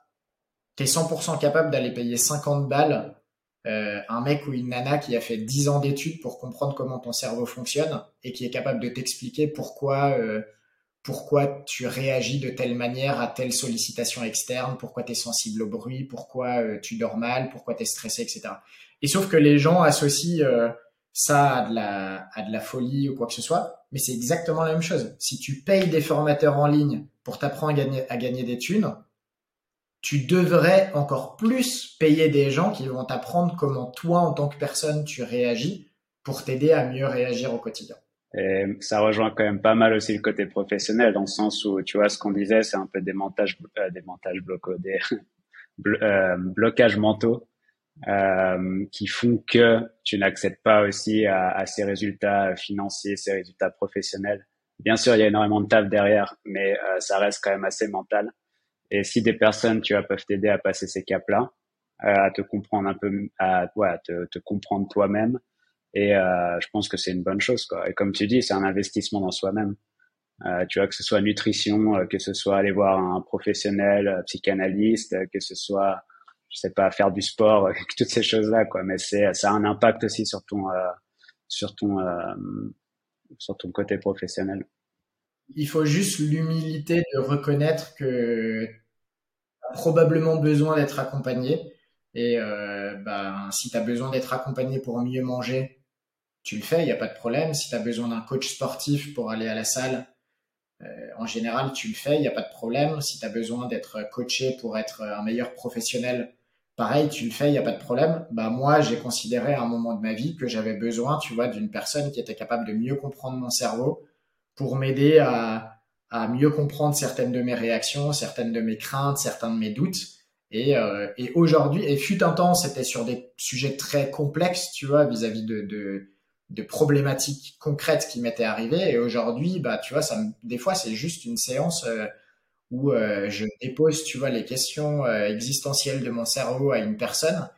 tu 100% capable d'aller payer 50 balles euh, un mec ou une nana qui a fait 10 ans d'études pour comprendre comment ton cerveau fonctionne et qui est capable de t'expliquer pourquoi euh, pourquoi tu réagis de telle manière à telle sollicitation externe, pourquoi tu es sensible au bruit, pourquoi euh, tu dors mal, pourquoi tu es stressé, etc. Et sauf que les gens associent euh, ça à de, la, à de la folie ou quoi que ce soit, mais c'est exactement la même chose. Si tu payes des formateurs en ligne pour t'apprendre à gagner, à gagner des thunes, tu devrais encore plus payer des gens qui vont t'apprendre comment toi, en tant que personne, tu réagis pour t'aider à mieux réagir au quotidien. Et ça rejoint quand même pas mal aussi le côté professionnel, dans le sens où, tu vois, ce qu'on disait, c'est un peu des montages, euh, des montages blocaux, des euh, blocages mentaux euh, qui font que tu n'accèdes pas aussi à, à, ces résultats financiers, ces résultats professionnels. Bien sûr, il y a énormément de taf derrière, mais euh, ça reste quand même assez mental. Et si des personnes, tu vois, peuvent t'aider à passer ces caps-là, à te comprendre un peu, à, ouais, te, te comprendre toi-même. Et je pense que c'est une bonne chose. Quoi. Et comme tu dis, c'est un investissement dans soi-même. Euh, tu vois, que ce soit nutrition, euh, que ce soit aller voir un professionnel, euh, psychanalyste, que ce soit, je sais pas, faire du sport, toutes ces choses-là, quoi. Mais c'est, ça a un impact aussi sur ton, sur ton, sur ton côté professionnel. Il faut juste l'humilité de reconnaître que probablement besoin d'être accompagné. Et euh, ben, si tu as besoin d'être accompagné pour mieux manger, tu le fais, il n'y a pas de problème. Si tu as besoin d'un coach sportif pour aller à la salle, euh, en général, tu le fais, il n'y a pas de problème. Si tu as besoin d'être coaché pour être un meilleur professionnel, pareil, tu le fais, il n'y a pas de problème. Bah, moi, j'ai considéré à un moment de ma vie que j'avais besoin, tu vois, d'une personne qui était capable de mieux comprendre mon cerveau pour m'aider à, à mieux comprendre certaines de mes réactions, certaines de mes craintes, certains de mes doutes. Et, euh, et aujourd'hui, et fut un temps, c'était sur des sujets très complexes, tu vois, vis-à-vis de, de, de problématiques concrètes qui m'étaient arrivées. Et aujourd'hui, bah, tu vois, ça des fois, c'est juste une séance euh, où euh, je dépose, tu vois, les questions euh, existentielles de mon cerveau à une personne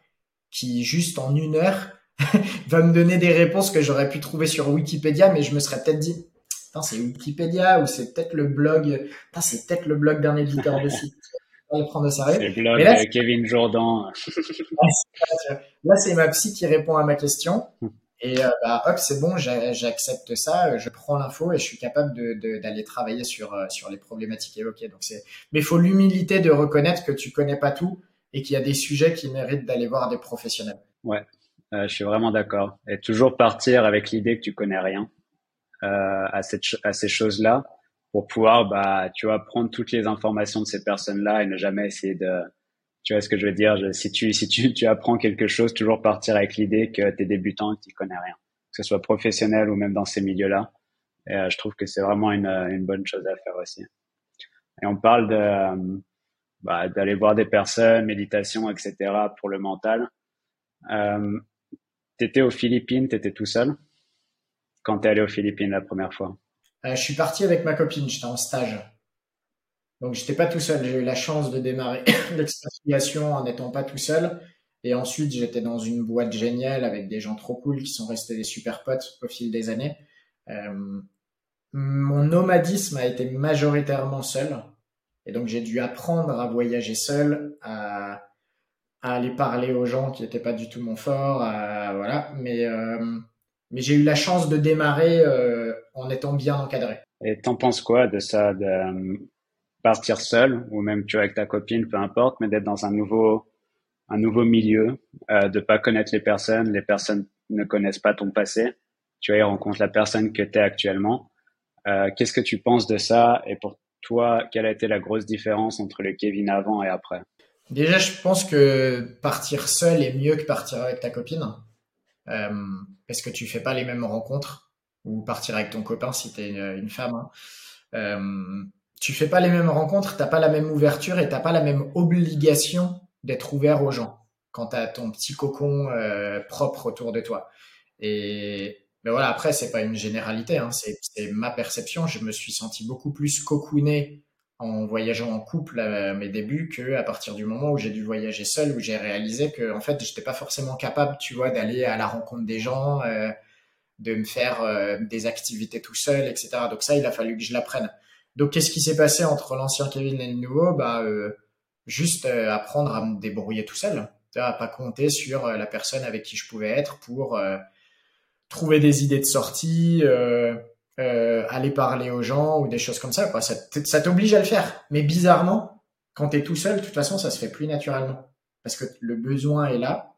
qui, juste en une heure, va me donner des réponses que j'aurais pu trouver sur Wikipédia, mais je me serais peut-être dit, c'est Wikipédia ou c'est peut-être le blog, c'est peut-être le blog d'un éditeur de site. le prendre au sérieux. C'est le blog de Kevin Jourdan. là, c'est ma psy qui répond à ma question. Hmm. Et euh, bah, hop, c'est bon, j'accepte ça, je prends l'info et je suis capable d'aller de, travailler sur, euh, sur les problématiques évoquées. Donc c'est, mais il faut l'humilité de reconnaître que tu connais pas tout et qu'il y a des sujets qui méritent d'aller voir des professionnels. Ouais, euh, je suis vraiment d'accord. Et toujours partir avec l'idée que tu connais rien à, cette, à ces choses-là pour pouvoir, bah, tu vois, prendre toutes les informations de ces personnes-là et ne jamais essayer de tu vois ce que je veux dire Si tu si tu, tu apprends quelque chose, toujours partir avec l'idée que tu es débutant et que tu connais rien, que ce soit professionnel ou même dans ces milieux-là. Et euh, je trouve que c'est vraiment une, une bonne chose à faire aussi. Et on parle de euh, bah, d'aller voir des personnes, méditation, etc. pour le mental. Euh, t'étais aux Philippines, t'étais tout seul? Quand t'es allé aux Philippines la première fois. Euh, je suis parti avec ma copine, j'étais en stage. Donc, j'étais pas tout seul. J'ai eu la chance de démarrer l'expatriation en n'étant pas tout seul. Et ensuite, j'étais dans une boîte géniale avec des gens trop cool qui sont restés des super potes au fil des années. Euh, mon nomadisme a été majoritairement seul. Et donc, j'ai dû apprendre à voyager seul, à, à aller parler aux gens qui n'étaient pas du tout mon fort. voilà. Mais, euh, mais j'ai eu la chance de démarrer euh, en étant bien encadré. Et t'en penses quoi de ça de partir seul ou même tu vois avec ta copine, peu importe, mais d'être dans un nouveau un nouveau milieu, euh, de pas connaître les personnes, les personnes ne connaissent pas ton passé. Tu vois, ils rencontrent la personne que tu es actuellement. Euh, Qu'est-ce que tu penses de ça et pour toi, quelle a été la grosse différence entre le Kevin avant et après? Déjà, je pense que partir seul est mieux que partir avec ta copine euh, parce que tu fais pas les mêmes rencontres ou partir avec ton copain si tu es une, femme. Hein. Euh, tu fais pas les mêmes rencontres, t'as pas la même ouverture et t'as pas la même obligation d'être ouvert aux gens quand t'as ton petit cocon euh, propre autour de toi. Et mais voilà, après c'est pas une généralité, hein, c'est ma perception. Je me suis senti beaucoup plus cocooné en voyageant en couple à mes débuts que à partir du moment où j'ai dû voyager seul, où j'ai réalisé que en fait j'étais pas forcément capable, tu vois, d'aller à la rencontre des gens, euh, de me faire euh, des activités tout seul, etc. Donc ça, il a fallu que je l'apprenne. Donc, qu'est-ce qui s'est passé entre l'ancien Kevin et le nouveau? Bah, euh, juste euh, apprendre à me débrouiller tout seul, à pas compter sur euh, la personne avec qui je pouvais être pour trouver des idées de sortie, aller parler aux gens ou des choses comme ça. Quoi. Ça, ça t'oblige à le faire. Mais bizarrement, quand tu es tout seul, de toute façon, ça se fait plus naturellement parce que le besoin est là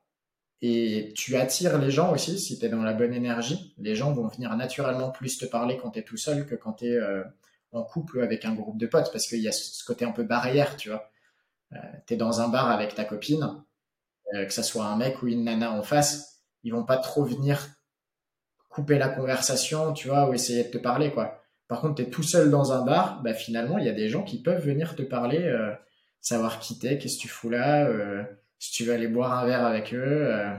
et tu attires les gens aussi si tu es dans la bonne énergie. Les gens vont venir naturellement plus te parler quand tu es tout seul que quand tu es en couple avec un groupe de potes parce qu'il y a ce côté un peu barrière, tu vois. Euh, t'es dans un bar avec ta copine, euh, que ça soit un mec ou une nana en face, ils vont pas trop venir couper la conversation, tu vois, ou essayer de te parler, quoi. Par contre, t'es tout seul dans un bar, bah finalement, il y a des gens qui peuvent venir te parler, euh, savoir qui t'es, qu'est-ce que tu fous là, euh, si tu veux aller boire un verre avec eux, euh,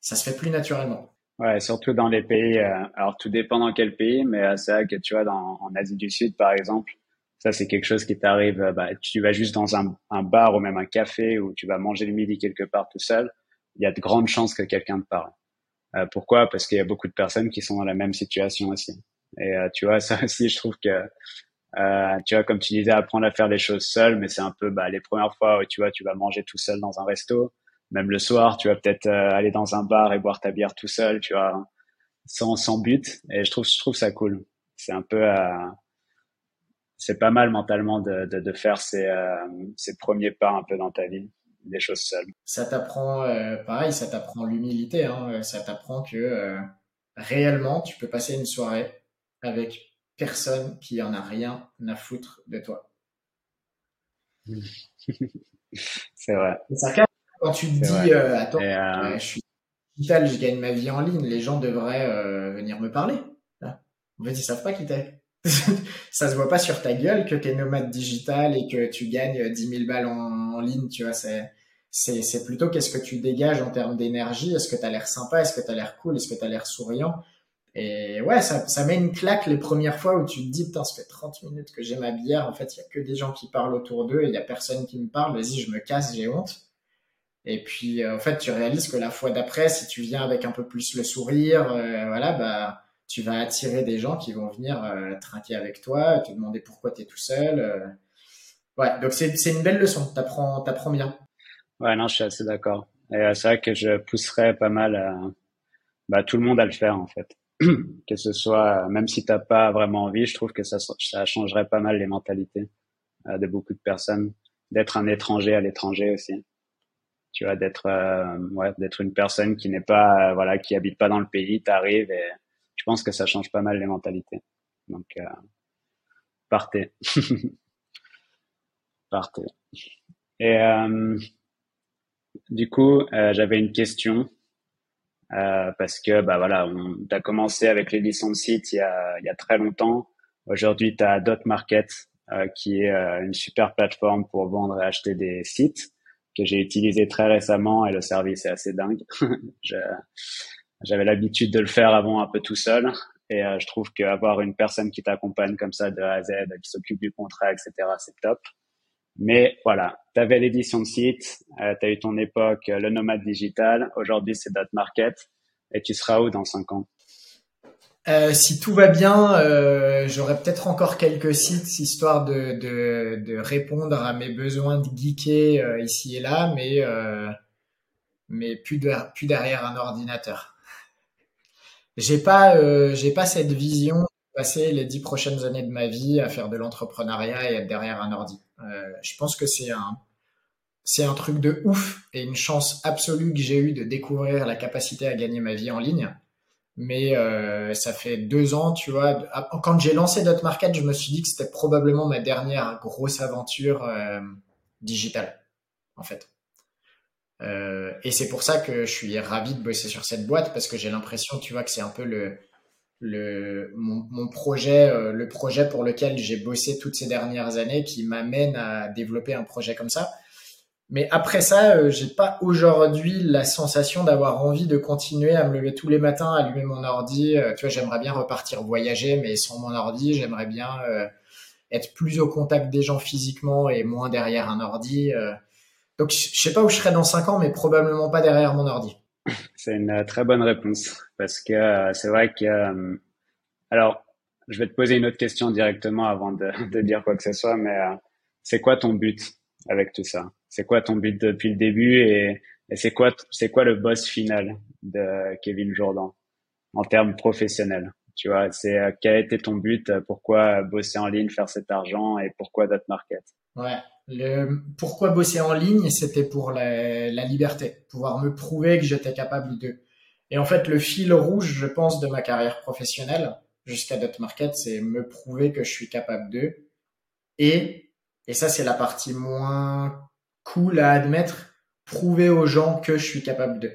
ça se fait plus naturellement. Ouais, surtout dans les pays. Euh, alors tout dépend dans quel pays, mais euh, c'est vrai que tu vois, dans, en Asie du Sud, par exemple, Ça, c'est quelque chose qui t'arrive, euh, bah, tu vas juste dans un, un, bar ou même un café où tu vas manger le midi quelque part tout seul. Il y a de grandes chances que quelqu'un te parle. Euh, pourquoi? Parce qu'il y a beaucoup de personnes qui sont dans la même situation aussi. Et euh, tu vois, ça aussi, je trouve que, euh, tu vois, comme tu disais, apprendre à faire les choses seul, mais c'est un peu bah, les premières fois où tu vois, tu vas manger tout seul dans un resto. Même le soir, tu vas peut-être aller dans un bar et boire ta bière tout seul, tu vois, sans, sans but. Et je trouve, je trouve ça cool. C'est un peu, c'est pas mal mentalement de, de, de faire ces, euh, ces premiers pas un peu dans ta vie, des choses seules. Ça t'apprend, euh, pareil, ça t'apprend l'humilité. Hein, ça t'apprend que euh, réellement, tu peux passer une soirée avec personne qui en a rien à foutre de toi. c'est vrai. Ça quand tu te dis, attends, je suis digital, je gagne ma vie en ligne, les gens devraient venir me parler. En fait, ils savent pas qui t'es. ça se voit pas sur ta gueule que tu es nomade digital et que tu gagnes 10 000 balles en, ligne, tu vois. C'est, c'est, c'est plutôt qu'est-ce que tu dégages en termes d'énergie? Est-ce que tu as l'air sympa? Est-ce que tu as l'air cool? Est-ce que tu as l'air souriant? Et ouais, ça, ça met une claque les premières fois où tu te dis, putain, ça fait 30 minutes que j'ai ma bière. En fait, il y a que des gens qui parlent autour d'eux il y a personne qui me parle. Vas-y, je me casse, j'ai honte. Et puis, euh, en fait, tu réalises que la fois d'après, si tu viens avec un peu plus le sourire, euh, voilà, bah, tu vas attirer des gens qui vont venir euh, trinquer avec toi, te demander pourquoi tu es tout seul. Euh. Ouais, donc c'est, c'est une belle leçon, t'apprends, t'apprends bien. Ouais, non, je suis assez d'accord. Et euh, c'est vrai que je pousserais pas mal bah, tout le monde à le faire en fait. que ce soit, même si t'as pas vraiment envie, je trouve que ça, ça changerait pas mal les mentalités de beaucoup de personnes. D'être un étranger à l'étranger aussi. Tu vois, d'être, ouais, d'être une personne qui n'est pas, voilà, qui habite pas dans le pays, t'arrives et je pense que ça change pas mal les mentalités. Donc, euh, partez. partez. Et euh, du coup, euh, j'avais une question euh, parce que bah voilà, on a commencé avec l'édition de site il y a, y a très longtemps. Aujourd'hui, tu as Dot Market euh, qui est une super plateforme pour vendre et acheter des sites que j'ai utilisé très récemment et le service est assez dingue. j'avais l'habitude de le faire avant un peu tout seul. Et euh, je trouve qu'avoir une personne qui t'accompagne comme ça de A à Z, qui s'occupe du contrat, etc., c'est top. Mais voilà, tu avais l'édition de site, euh, tu as eu ton époque, euh, le nomade digital. Aujourd'hui, c'est Dot Market. Et tu seras où dans cinq ans? Euh, si tout va bien, euh, j'aurai peut-être encore quelques sites histoire de, de, répondre à mes besoins de geeker ici et là, mais mais plus, plus derrière un ordinateur j'ai pas j'ai pas cette vision de passer les dix prochaines années de ma vie à faire de l'entrepreneuriat et être derrière un ordi. Euh, je pense que c'est un c'est un truc de ouf et une chance absolue que j'ai eu de découvrir la capacité à gagner ma vie en ligne. Mais euh, ça fait deux ans, tu vois. Quand j'ai lancé Dot Market, je me suis dit que c'était probablement ma dernière grosse aventure euh, digitale, en fait. Euh, et c'est pour ça que je suis ravi de bosser sur cette boîte parce que j'ai l'impression, tu vois, que c'est un peu le, le mon, mon projet, euh, le projet pour lequel j'ai bossé toutes ces dernières années, qui m'amène à développer un projet comme ça. Mais après ça, euh, j'ai pas aujourd'hui la sensation d'avoir envie de continuer à me lever tous les matins, allumer mon ordi. tu vois, j'aimerais bien repartir voyager, mais sans mon ordi, j'aimerais bien être plus au contact des gens physiquement et moins derrière un ordi. Donc, je sais pas où je serai dans cinq ans, mais probablement pas derrière mon ordi. C'est une euh, très bonne réponse parce que euh, c'est vrai que euh, alors je vais te poser une autre question directement avant de, de dire quoi que ce soit, mais c'est quoi ton but avec tout ça? C'est quoi ton but depuis le début et, et c'est quoi c'est quoi le boss final de Kevin Jourdan en termes professionnels? Tu vois, c'est quel a été ton but? Pourquoi bosser en ligne, faire cet argent et pourquoi Dot Market? Ouais, le, pourquoi bosser en ligne, c'était pour la, la, liberté, pouvoir me prouver que j'étais capable de. Et en fait, le fil rouge, je pense, de ma carrière professionnelle jusqu'à Dot Market, c'est me prouver que je suis capable de. Et, et ça, c'est la partie moins cool à admettre, prouver aux gens que je suis capable de.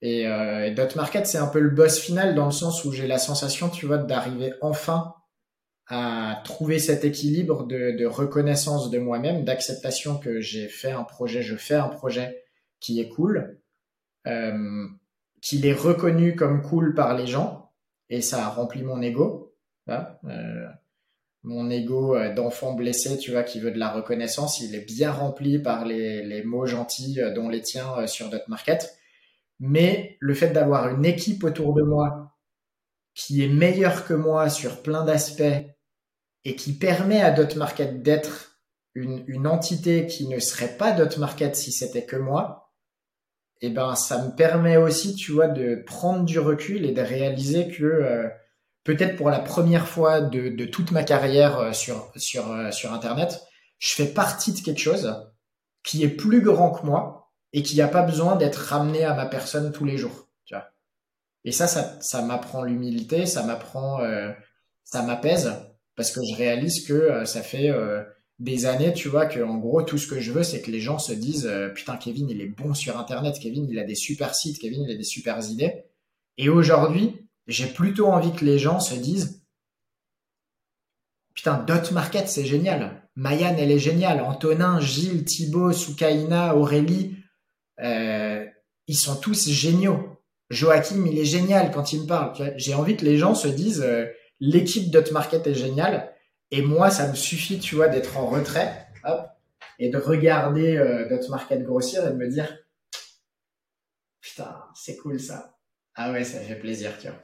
Et, euh, et Dot Market, c'est un peu le boss final dans le sens où j'ai la sensation, tu vois, d'arriver enfin à trouver cet équilibre de, de reconnaissance de moi-même, d'acceptation que j'ai fait un projet, je fais un projet qui est cool, euh, qu'il est reconnu comme cool par les gens, et ça a rempli mon ego. Euh, mon ego euh, d'enfant blessé, tu vois, qui veut de la reconnaissance, il est bien rempli par les, les mots gentils euh, dont les tiens sur Dot Market. Mais le fait d'avoir une équipe autour de moi qui est meilleure que moi sur plein d'aspects et qui permet à Dot Market d'être une, entité qui ne serait pas Dot Market si c'était que moi, et eh ben ça me permet aussi, tu vois, de prendre du recul et de réaliser que euh, peut-être pour la première fois de, de toute ma carrière euh, sur sur euh, sur Internet, je fais partie de quelque chose qui est plus grand que moi et qui n'a pas besoin d'être ramené à ma personne tous les jours. Tu vois. Et ça, ça, ça m'apprend l'humilité, ça m'apprend, ça m'apaise parce que je réalise que ça fait des années, tu vois, que en gros, tout ce que je veux, c'est que les gens se disent euh, Putain, Kevin, il est bon sur Internet, Kevin, il a des super sites, Kevin, il a des super idées. Et aujourd'hui, j'ai plutôt envie que les gens se disent Putain, Dot Market, c'est génial. Mayan, elle est géniale. Antonin, Gilles, Thibaut, Soukaina, Aurélie, euh, ils sont tous géniaux. Joachim, il est génial quand il me parle. J'ai envie que les gens se disent euh, L'équipe Dot Market est géniale et moi, ça me suffit, tu vois, d'être en retrait, hop, et de regarder euh, notre market grossir et de me dire, putain, c'est cool ça. Ah ouais, ça fait plaisir, tu vois.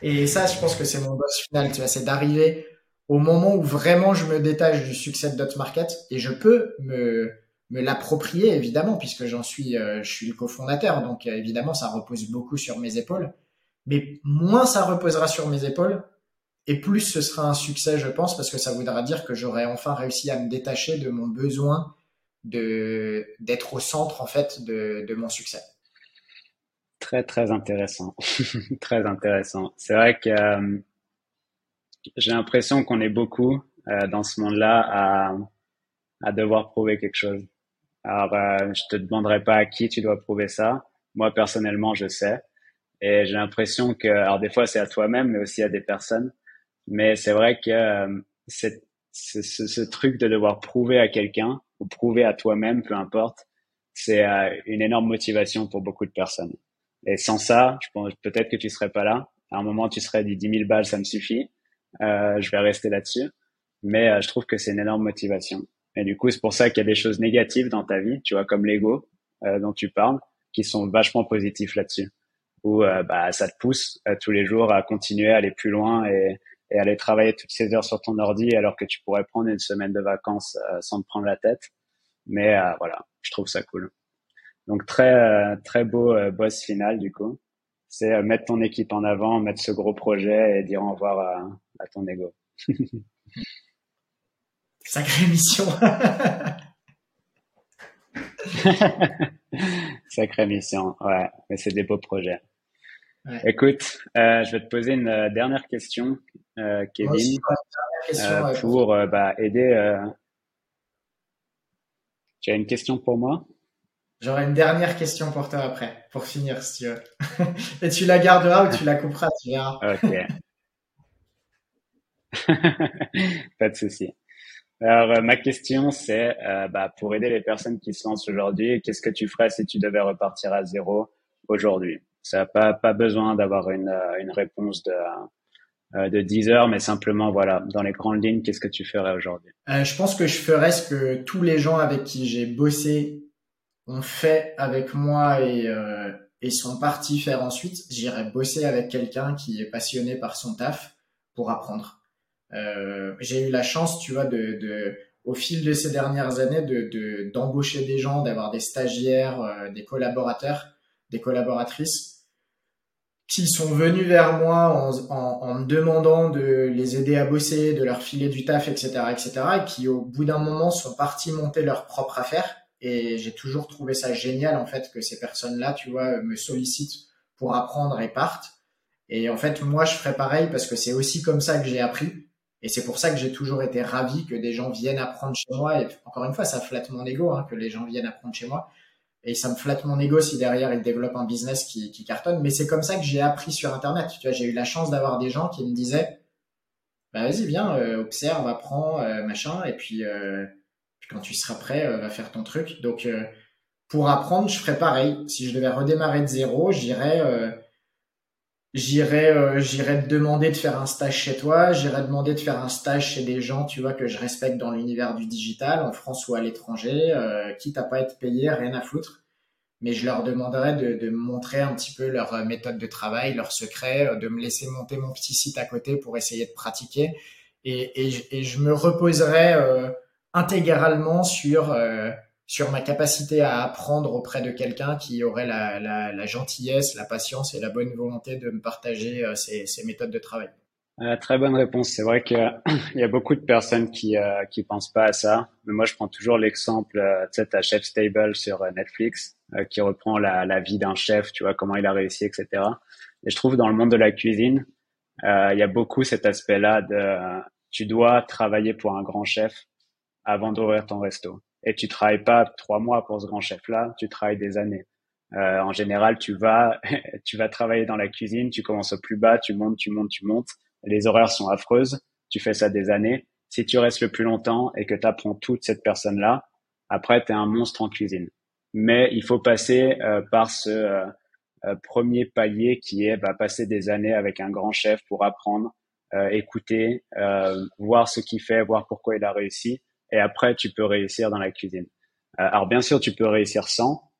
Et ça, je pense que c'est mon boss final, tu vois, c'est d'arriver au moment où vraiment je me détache du succès de Dot Market et je peux me, me l'approprier, évidemment, puisque j'en suis, euh, je suis le cofondateur. Donc, euh, évidemment, ça repose beaucoup sur mes épaules. Mais moins ça reposera sur mes épaules, et plus ce sera un succès, je pense, parce que ça voudra dire que j'aurai enfin réussi à me détacher de mon besoin de d'être au centre en fait de, de mon succès. Très très intéressant, très intéressant. C'est vrai que euh, j'ai l'impression qu'on est beaucoup euh, dans ce monde-là à à devoir prouver quelque chose. Alors euh, je te demanderai pas à qui tu dois prouver ça. Moi personnellement, je sais. Et j'ai l'impression que, alors des fois c'est à toi-même, mais aussi à des personnes. Mais c'est vrai que euh, ce, ce, truc de devoir prouver à quelqu'un ou prouver à toi-même, peu importe, c'est euh, une énorme motivation pour beaucoup de personnes. Et sans ça, je pense peut-être que tu serais pas là. À un moment, tu serais dit 10 000 balles, ça me suffit. Euh, je vais rester là-dessus. Mais euh, je trouve que c'est une énorme motivation. Et du coup, c'est pour ça qu'il y a des choses négatives dans ta vie, tu vois, comme l'ego dont tu parles, qui sont vachement positifs là-dessus. Où bah, ça te pousse tous les jours à continuer à aller plus loin et, et aller travailler toutes ces heures sur ton ordi alors que tu pourrais prendre une semaine de vacances euh, sans te prendre la tête. Mais euh, voilà, je trouve ça cool. Donc très euh, très beau boss final du coup. C'est mettre ton équipe en avant, mettre ce gros projet et dire au revoir à, à ton ego. Sacrée mission. Sacrée mission, ouais, mais c'est des beaux projets. Écoute, euh, je vais te poser une euh, dernière question, euh, Kevin, euh, pour euh, bah, aider. Tu as une question pour moi? J'aurai une dernière question pour toi après, pour finir, si tu veux. Et tu la garderas ou tu la couperas, tu verras. Ok. Pas de souci. Alors, ma question, c'est bah, pour aider les personnes qui se lancent aujourd'hui, qu'est-ce que tu ferais si tu devais repartir à zéro aujourd'hui? Ça pas, pas besoin d'avoir une, euh, une réponse de, euh, de 10 heures, mais simplement, voilà, dans les grandes lignes, qu'est-ce que tu ferais aujourd'hui? Euh, Je pense que je ferais ce que tous les gens avec qui j'ai bossé ont fait avec moi et, euh, et sont partis faire ensuite. J'irais bosser avec quelqu'un qui est passionné par son taf pour apprendre. Euh, j'ai eu la chance, tu vois, de, de, au fil de ces dernières années, de d'embaucher des gens, d'avoir des stagiaires, des collaborateurs, des collaboratrices qui sont venus vers moi en, me demandant de les aider à bosser, de leur filer du taf, etc., etc., et qui au bout d'un moment sont partis monter leur propre affaire. Et j'ai toujours trouvé ça génial en fait que ces personnes-là, tu vois, me sollicitent pour apprendre et partent. Et en fait, moi, je ferais pareil parce que c'est aussi comme ça que j'ai appris. Et c'est pour ça que j'ai toujours été ravi que des gens viennent apprendre chez moi. Et encore une fois, ça flatte mon ego hein, que les gens viennent apprendre chez moi et ça me flatte mon ego si derrière il développe un business qui, qui cartonne. Mais c'est comme ça que j'ai appris sur Internet. Tu vois, j'ai eu la chance d'avoir des gens qui me disaient, bah vas-y, viens, euh, observe, apprends, euh, machin, et puis, euh, puis, quand tu seras prêt, va faire ton truc. Donc pour apprendre, je ferais pareil. Si je devais redémarrer de zéro, j'irais j'irai euh, j'irai te demander de faire un stage chez toi, j'irai demander de faire un stage chez des gens, tu vois, que je respecte dans l'univers du digital, en France ou à l'étranger, euh, quitte à pas être payé, rien à foutre. Mais je leur demanderai de, de montrer un petit peu leur euh, méthode de travail, leurs secrets, euh, de me laisser monter mon petit site à côté pour essayer de pratiquer. Et, et, et je me reposerai euh, intégralement sur sur ma capacité à apprendre auprès de quelqu'un qui aurait la, gentillesse, la patience et la bonne volonté de me partager euh, ses, ses, méthodes de travail. Euh, très bonne réponse. C'est vrai qu'il y a beaucoup de personnes qui euh, qui pensent pas à ça. Mais moi, je prends toujours l'exemple, euh, tu sais, Chef Stable sur euh, Netflix, euh, qui reprend la, la vie d'un chef, tu vois, comment il a réussi, etc. Et je trouve dans le monde de la cuisine, il y a beaucoup cet aspect-là de tu dois travailler pour un grand chef avant d'ouvrir ton resto et tu travailles pas trois mois pour ce grand chef-là, tu travailles des années. Euh, en général, tu vas, tu vas travailler dans la cuisine, tu commences au plus bas, tu montes, tu montes, tu montes. Les horaires sont affreuses, tu fais ça des années. Si tu restes le plus longtemps et que tu apprends toute cette personne-là, après, tu es un monstre en cuisine. Mais il faut passer euh, par ce euh, euh premier palier qui est bah, passer des années avec un grand chef pour apprendre, euh, écouter, euh, voir ce qu'il fait, voir pourquoi il a réussi et après tu peux réussir dans la cuisine. Euh, alors bien sûr, tu peux réussir sans,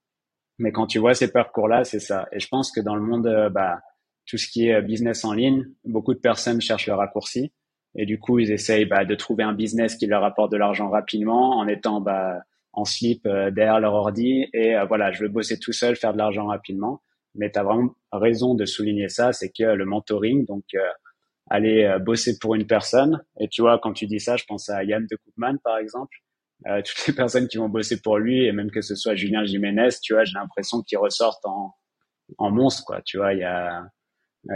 mais quand tu vois ces parcours-là, c'est ça. Et je pense que dans le monde, euh, bah, tout ce qui est euh, business en ligne, beaucoup de personnes cherchent le raccourci. Et du coup, ils essayent bah, de trouver un business qui leur apporte de l'argent rapidement en étant bah, en slip derrière leur ordi. Et voilà, je veux bosser tout seul, faire de l'argent rapidement. Mais tu as vraiment raison de souligner ça, c'est que le mentoring, donc aller euh, bosser pour une personne. Et tu vois, quand tu dis ça, je pense à Yann de Koopman, par exemple. Euh, toutes les personnes qui vont bosser pour lui, et même que ce soit Julien Jiménez, tu vois, j'ai l'impression qu'ils ressortent en, en monstre, quoi. Tu vois, il y a,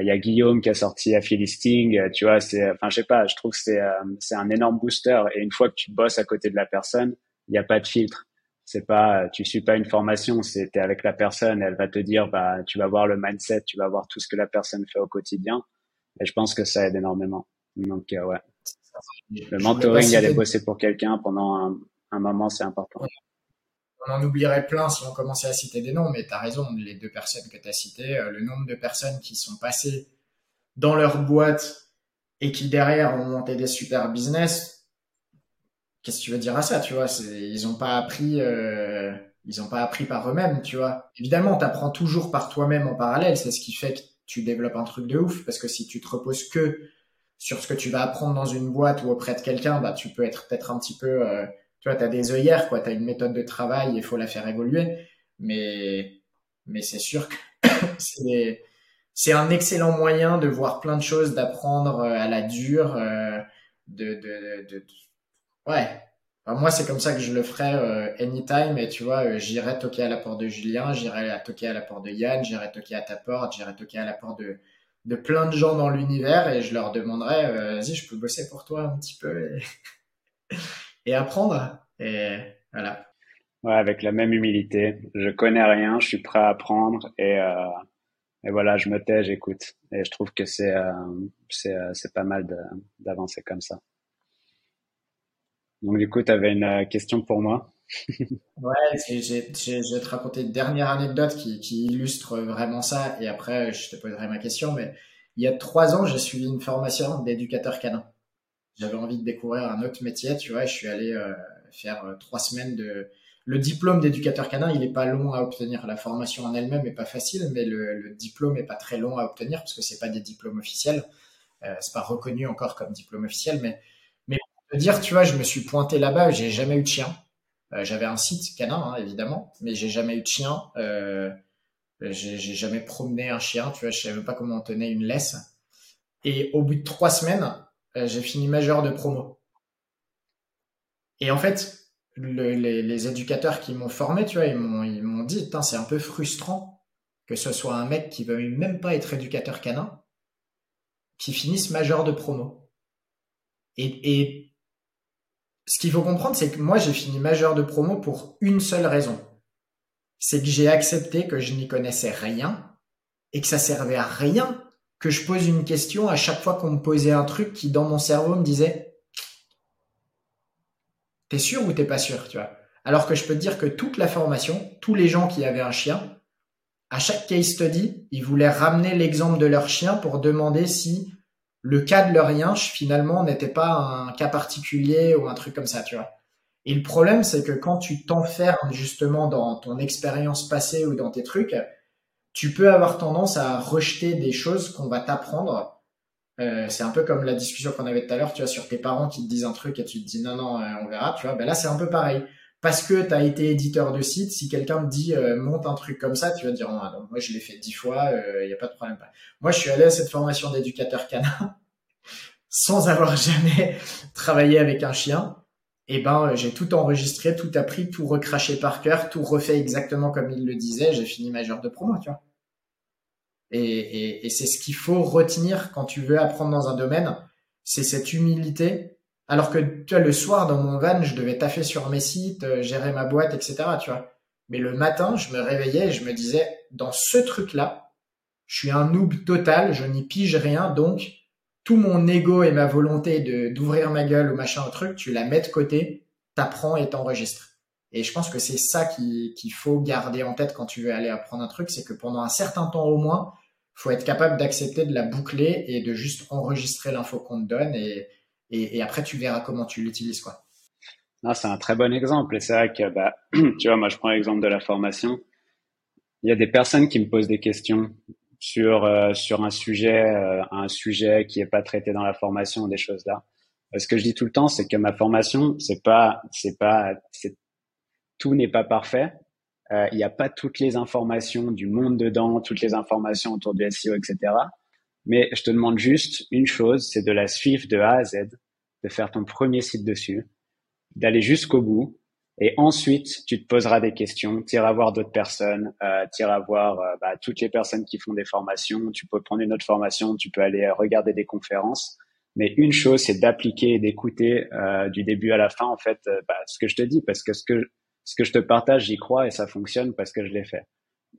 il y a Guillaume qui a sorti à Philisting, tu vois, c'est, enfin, je sais pas, je trouve que c'est, euh, c'est un énorme booster. Et une fois que tu bosses à côté de la personne, il n'y a pas de filtre. C'est pas, tu suis pas une formation, c'est, t'es avec la personne, elle va te dire, bah, tu vas voir le mindset, tu vas voir tout ce que la personne fait au quotidien. Et je pense que ça aide énormément. Donc, euh, ouais. Le mentoring, aller bosser pour quelqu'un pendant un, un moment, c'est important. On en oublierait plein si on commençait à citer des noms, mais tu as raison, les deux personnes que tu as citées, euh, le nombre de personnes qui sont passées dans leur boîte et qui derrière ont monté des super business, qu'est-ce que tu veux dire à ça, tu vois? Ils n'ont pas appris, euh, ils ont pas appris par eux-mêmes, tu vois? Évidemment, tu apprends toujours par toi-même en parallèle, c'est ce qui fait que tu développes un truc de ouf parce que si tu te reposes que sur ce que tu vas apprendre dans une boîte ou auprès de quelqu'un, bah tu peux être peut-être un petit peu, euh, tu vois, t'as des œillères quoi, t'as une méthode de travail, il faut la faire évoluer, mais mais c'est sûr que c'est c'est un excellent moyen de voir plein de choses, d'apprendre euh, à la dure, euh, de, de, de, de, ouais, moi, c'est comme ça que je le ferais euh, anytime. Et tu vois, euh, j'irai toquer à la porte de Julien, j'irai toquer à la porte de Yann, j'irai toquer à ta porte, j'irai toquer à la porte de, de plein de gens dans l'univers et je leur demanderai, euh, vas-y, je peux bosser pour toi un petit peu et, apprendre. Et voilà. Ouais, avec la même humilité. Je connais rien, je suis prêt à apprendre et, et voilà, je me tais, j'écoute. Et je trouve que c'est c'est pas mal d'avancer comme ça. Donc du coup, tu avais une euh, question pour moi. ouais, je vais te raconter une dernière anecdote qui, qui, illustre vraiment ça, et après je te poserai ma question. Mais il y a trois ans, j'ai suivi une formation d'éducateur canin. J'avais envie de découvrir un autre métier, tu vois, je suis allé euh, faire euh, trois semaines de... Le diplôme d'éducateur canin, il est pas long à obtenir. La formation en elle-même est pas facile, mais le, diplôme est pas très long à obtenir parce que c'est pas des diplômes officiels. Euh, c'est pas reconnu encore comme diplôme officiel, mais te dire, tu vois, je me suis pointé là-bas, j'ai jamais eu de chien. Euh, J'avais un site canin, hein, évidemment, mais j'ai jamais eu de chien. Euh, j'ai jamais promené un chien, tu vois, je savais pas comment on tenait une laisse. Et au bout de trois semaines, euh, j'ai fini majeur de promo. Et en fait, le, les, les, éducateurs qui m'ont formé, tu vois, ils m'ont dit, c'est un peu frustrant que ce soit un mec qui veut même pas être éducateur canin, qui finisse majeur de promo. Et, et ce qu'il faut comprendre, c'est que moi, j'ai fini majeur de promo pour une seule raison. C'est que j'ai accepté que je n'y connaissais rien et que ça servait à rien que je pose une question à chaque fois qu'on me posait un truc qui, dans mon cerveau, me disait T'es sûr ou t'es pas sûr, tu vois? Alors que je peux dire que toute la formation, tous les gens qui avaient un chien, à chaque case study, ils voulaient ramener l'exemple de leur chien pour demander si le cas de leur rien finalement n'était pas un cas particulier ou un truc comme ça, tu vois. Et le problème, c'est que quand tu t'enfermes justement dans ton expérience passée ou dans tes trucs, tu peux avoir tendance à rejeter des choses qu'on va t'apprendre. Euh, c'est un peu comme la discussion qu'on avait tout à l'heure, tu vois, sur tes parents qui te disent un truc et tu te dis non, non, euh, on verra, tu vois. Ben là, c'est un peu pareil. Parce que tu as été éditeur de site, si quelqu'un te dit euh, monte un truc comme ça, tu vas dire non, moi je l'ai fait dix fois, il n'y a pas de problème. Moi, je suis allé à cette formation d'éducateur canin sans avoir jamais travaillé avec un chien et eh ben j'ai tout enregistré, tout appris, tout recraché par cœur, tout refait exactement comme il le disait. J'ai fini majeur de promo, tu vois. Et, et, et c'est ce qu'il faut retenir quand tu veux apprendre dans un domaine, c'est cette humilité. Alors que tu vois, le soir dans mon van, je devais taffer sur mes sites, euh, gérer ma boîte, etc. Tu vois. Mais le matin, je me réveillais et je me disais, dans ce truc-là, je suis un noob total, je n'y pige rien, donc tout mon ego et ma volonté de d'ouvrir ma gueule ou machin au truc, tu la mets de côté, t'apprends et t'enregistres. Et je pense que c'est ça qu'il faut garder en tête quand tu veux aller apprendre un truc, c'est que pendant un certain temps au moins, faut être capable d'accepter de la boucler et de juste enregistrer l'info qu'on te donne et, et, après tu verras comment tu l'utilises quoi. Non, c'est un très bon exemple et c'est vrai que bah, tu vois, moi je prends l'exemple de la formation. Il y a des personnes qui me posent des questions sur euh, sur un sujet euh, un sujet qui est pas traité dans la formation des choses là euh, ce que je dis tout le temps c'est que ma formation c'est pas c'est pas c'est tout n'est pas parfait il n'y a pas toutes les informations du monde dedans toutes les informations autour du SEO etc mais je te demande juste une chose c'est de la suivre de A à Z de faire ton premier site dessus d'aller jusqu'au bout et ensuite, tu te poseras des questions, tu iras voir d'autres personnes, euh, tu iras voir euh, bah, toutes les personnes qui font des formations, tu peux prendre une autre formation, tu peux aller euh, regarder des conférences. Mais une chose, c'est d'appliquer et d'écouter euh, du début à la fin, en fait, euh, bah, ce que je te dis, parce que ce que, ce que je te partage, j'y crois et ça fonctionne parce que je l'ai fait.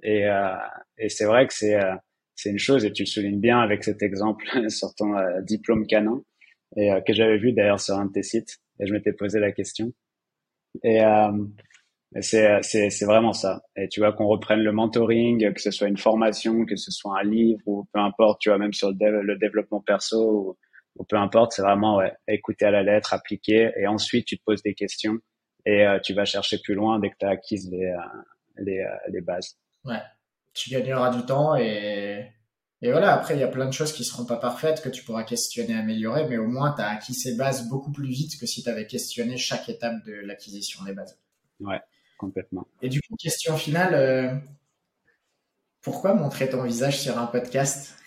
Et, et c'est vrai que c'est c'est une chose, et tu le soulignes bien avec cet exemple sur ton diplôme canin, et que j'avais vu d'ailleurs sur un de tes sites, et je m'étais posé la question. Et euh, c'est, c'est, c'est vraiment ça. Et tu vois, qu'on reprenne le mentoring, que ce soit une formation, que ce soit un livre ou peu importe, tu vois, même sur le, développement perso ou, peu importe, c'est vraiment ouais, écouter à la lettre, appliquer et ensuite tu te poses des questions et euh, tu vas chercher plus loin dès que tu as acquis les, euh, les, euh, les bases. Ouais, tu gagneras du temps et et voilà, après, il y a plein de choses qui seront pas parfaites, que tu pourras questionner, améliorer, mais au moins, tu as acquis ces bases beaucoup plus vite que si tu avais questionné chaque étape de l'acquisition des bases. Ouais, complètement. Et du coup, question finale, euh, pourquoi montrer ton visage sur un podcast?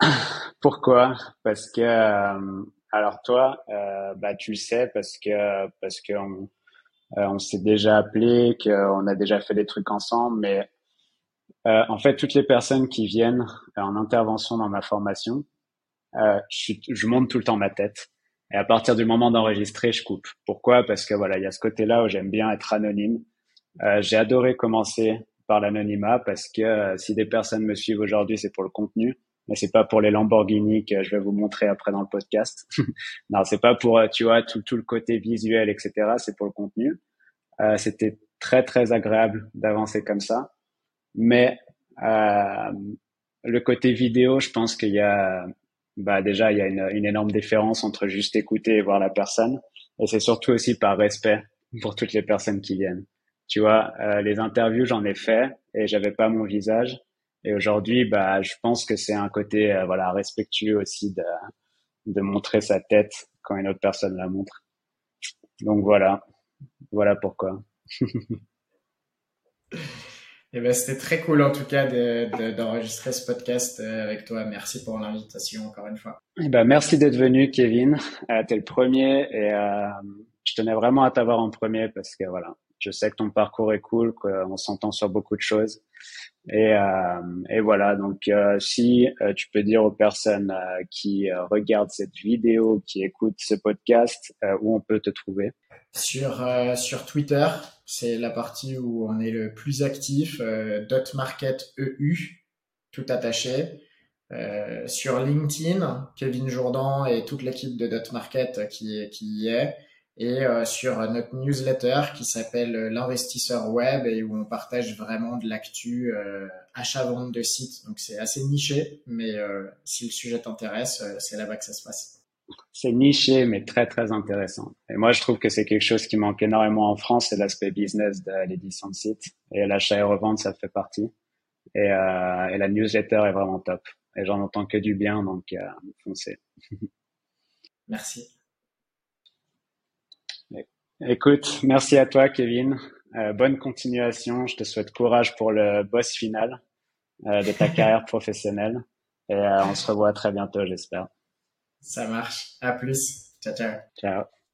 Pourquoi? Parce que, euh, alors toi, euh, bah, tu le sais, parce que, parce on s'est déjà appelé, qu'on a déjà fait des trucs ensemble, mais euh, en fait, toutes les personnes qui viennent euh, en intervention dans ma formation, euh, je, je, monte tout le temps ma tête. Et à partir du moment d'enregistrer, je coupe. Pourquoi? Parce que voilà, il y a ce côté-là où j'aime bien être anonyme. Euh, j'ai adoré commencer par l'anonymat parce que euh, si des personnes me suivent aujourd'hui, c'est pour le contenu, mais c'est pas pour les Lamborghini que je vais vous montrer après dans le podcast. non, c'est pas pour tu vois tout, tout le côté visuel, etc. C'est pour le contenu. C'était très très agréable d'avancer comme ça. Mais euh, le côté vidéo, je pense qu'il y a, bah déjà, il y a une, une, énorme différence entre juste écouter et voir la personne. Et c'est surtout aussi par respect pour toutes les personnes qui viennent. Tu vois, euh, les interviews, j'en ai fait et j'avais pas mon visage. Et aujourd'hui, bah, je pense que c'est un côté, euh, voilà, respectueux aussi de, de montrer sa tête quand une autre personne la montre. Donc voilà, voilà pourquoi. Eh ben, c'était très cool en tout cas d'enregistrer de, ce podcast euh, avec toi. Merci pour l'invitation encore une fois. Eh ben, merci d'être venu, Kevin. Euh, T'es le premier et euh, je tenais vraiment à t'avoir en premier parce que voilà, je sais que ton parcours est cool, qu'on s'entend sur beaucoup de choses. Et, euh, et voilà, donc euh, si euh, tu peux dire aux personnes qui regardent cette vidéo, qui écoutent ce podcast, où on peut te trouver? Sur, Twitter, c'est la partie où on est le plus actif, dot market EU, tout attaché. sur LinkedIn, Kevin Jourdan et toute l'équipe de Dot Market qui y est. et sur notre newsletter qui s'appelle l'investisseur web et où on partage vraiment de l'actu achat-vente de sites. Donc c'est assez niché, mais si le sujet t'intéresse, c'est là-bas que ça se passe c'est niché, mais très, très intéressant. Et moi, je trouve que c'est quelque chose qui manque énormément en France, c'est l'aspect business de l'édition de site. Et l'achat et revente, ça fait partie. Et, euh, et, la newsletter est vraiment top. Et j'en entends que du bien, donc euh, foncez. Merci. Écoute, merci à toi, Kevin. Euh, bonne continuation. Je te souhaite courage pour le boss final euh, de ta carrière professionnelle. Et euh, on se revoit très bientôt, j'espère. Ça marche. À plus. Ciao, ciao. Ciao.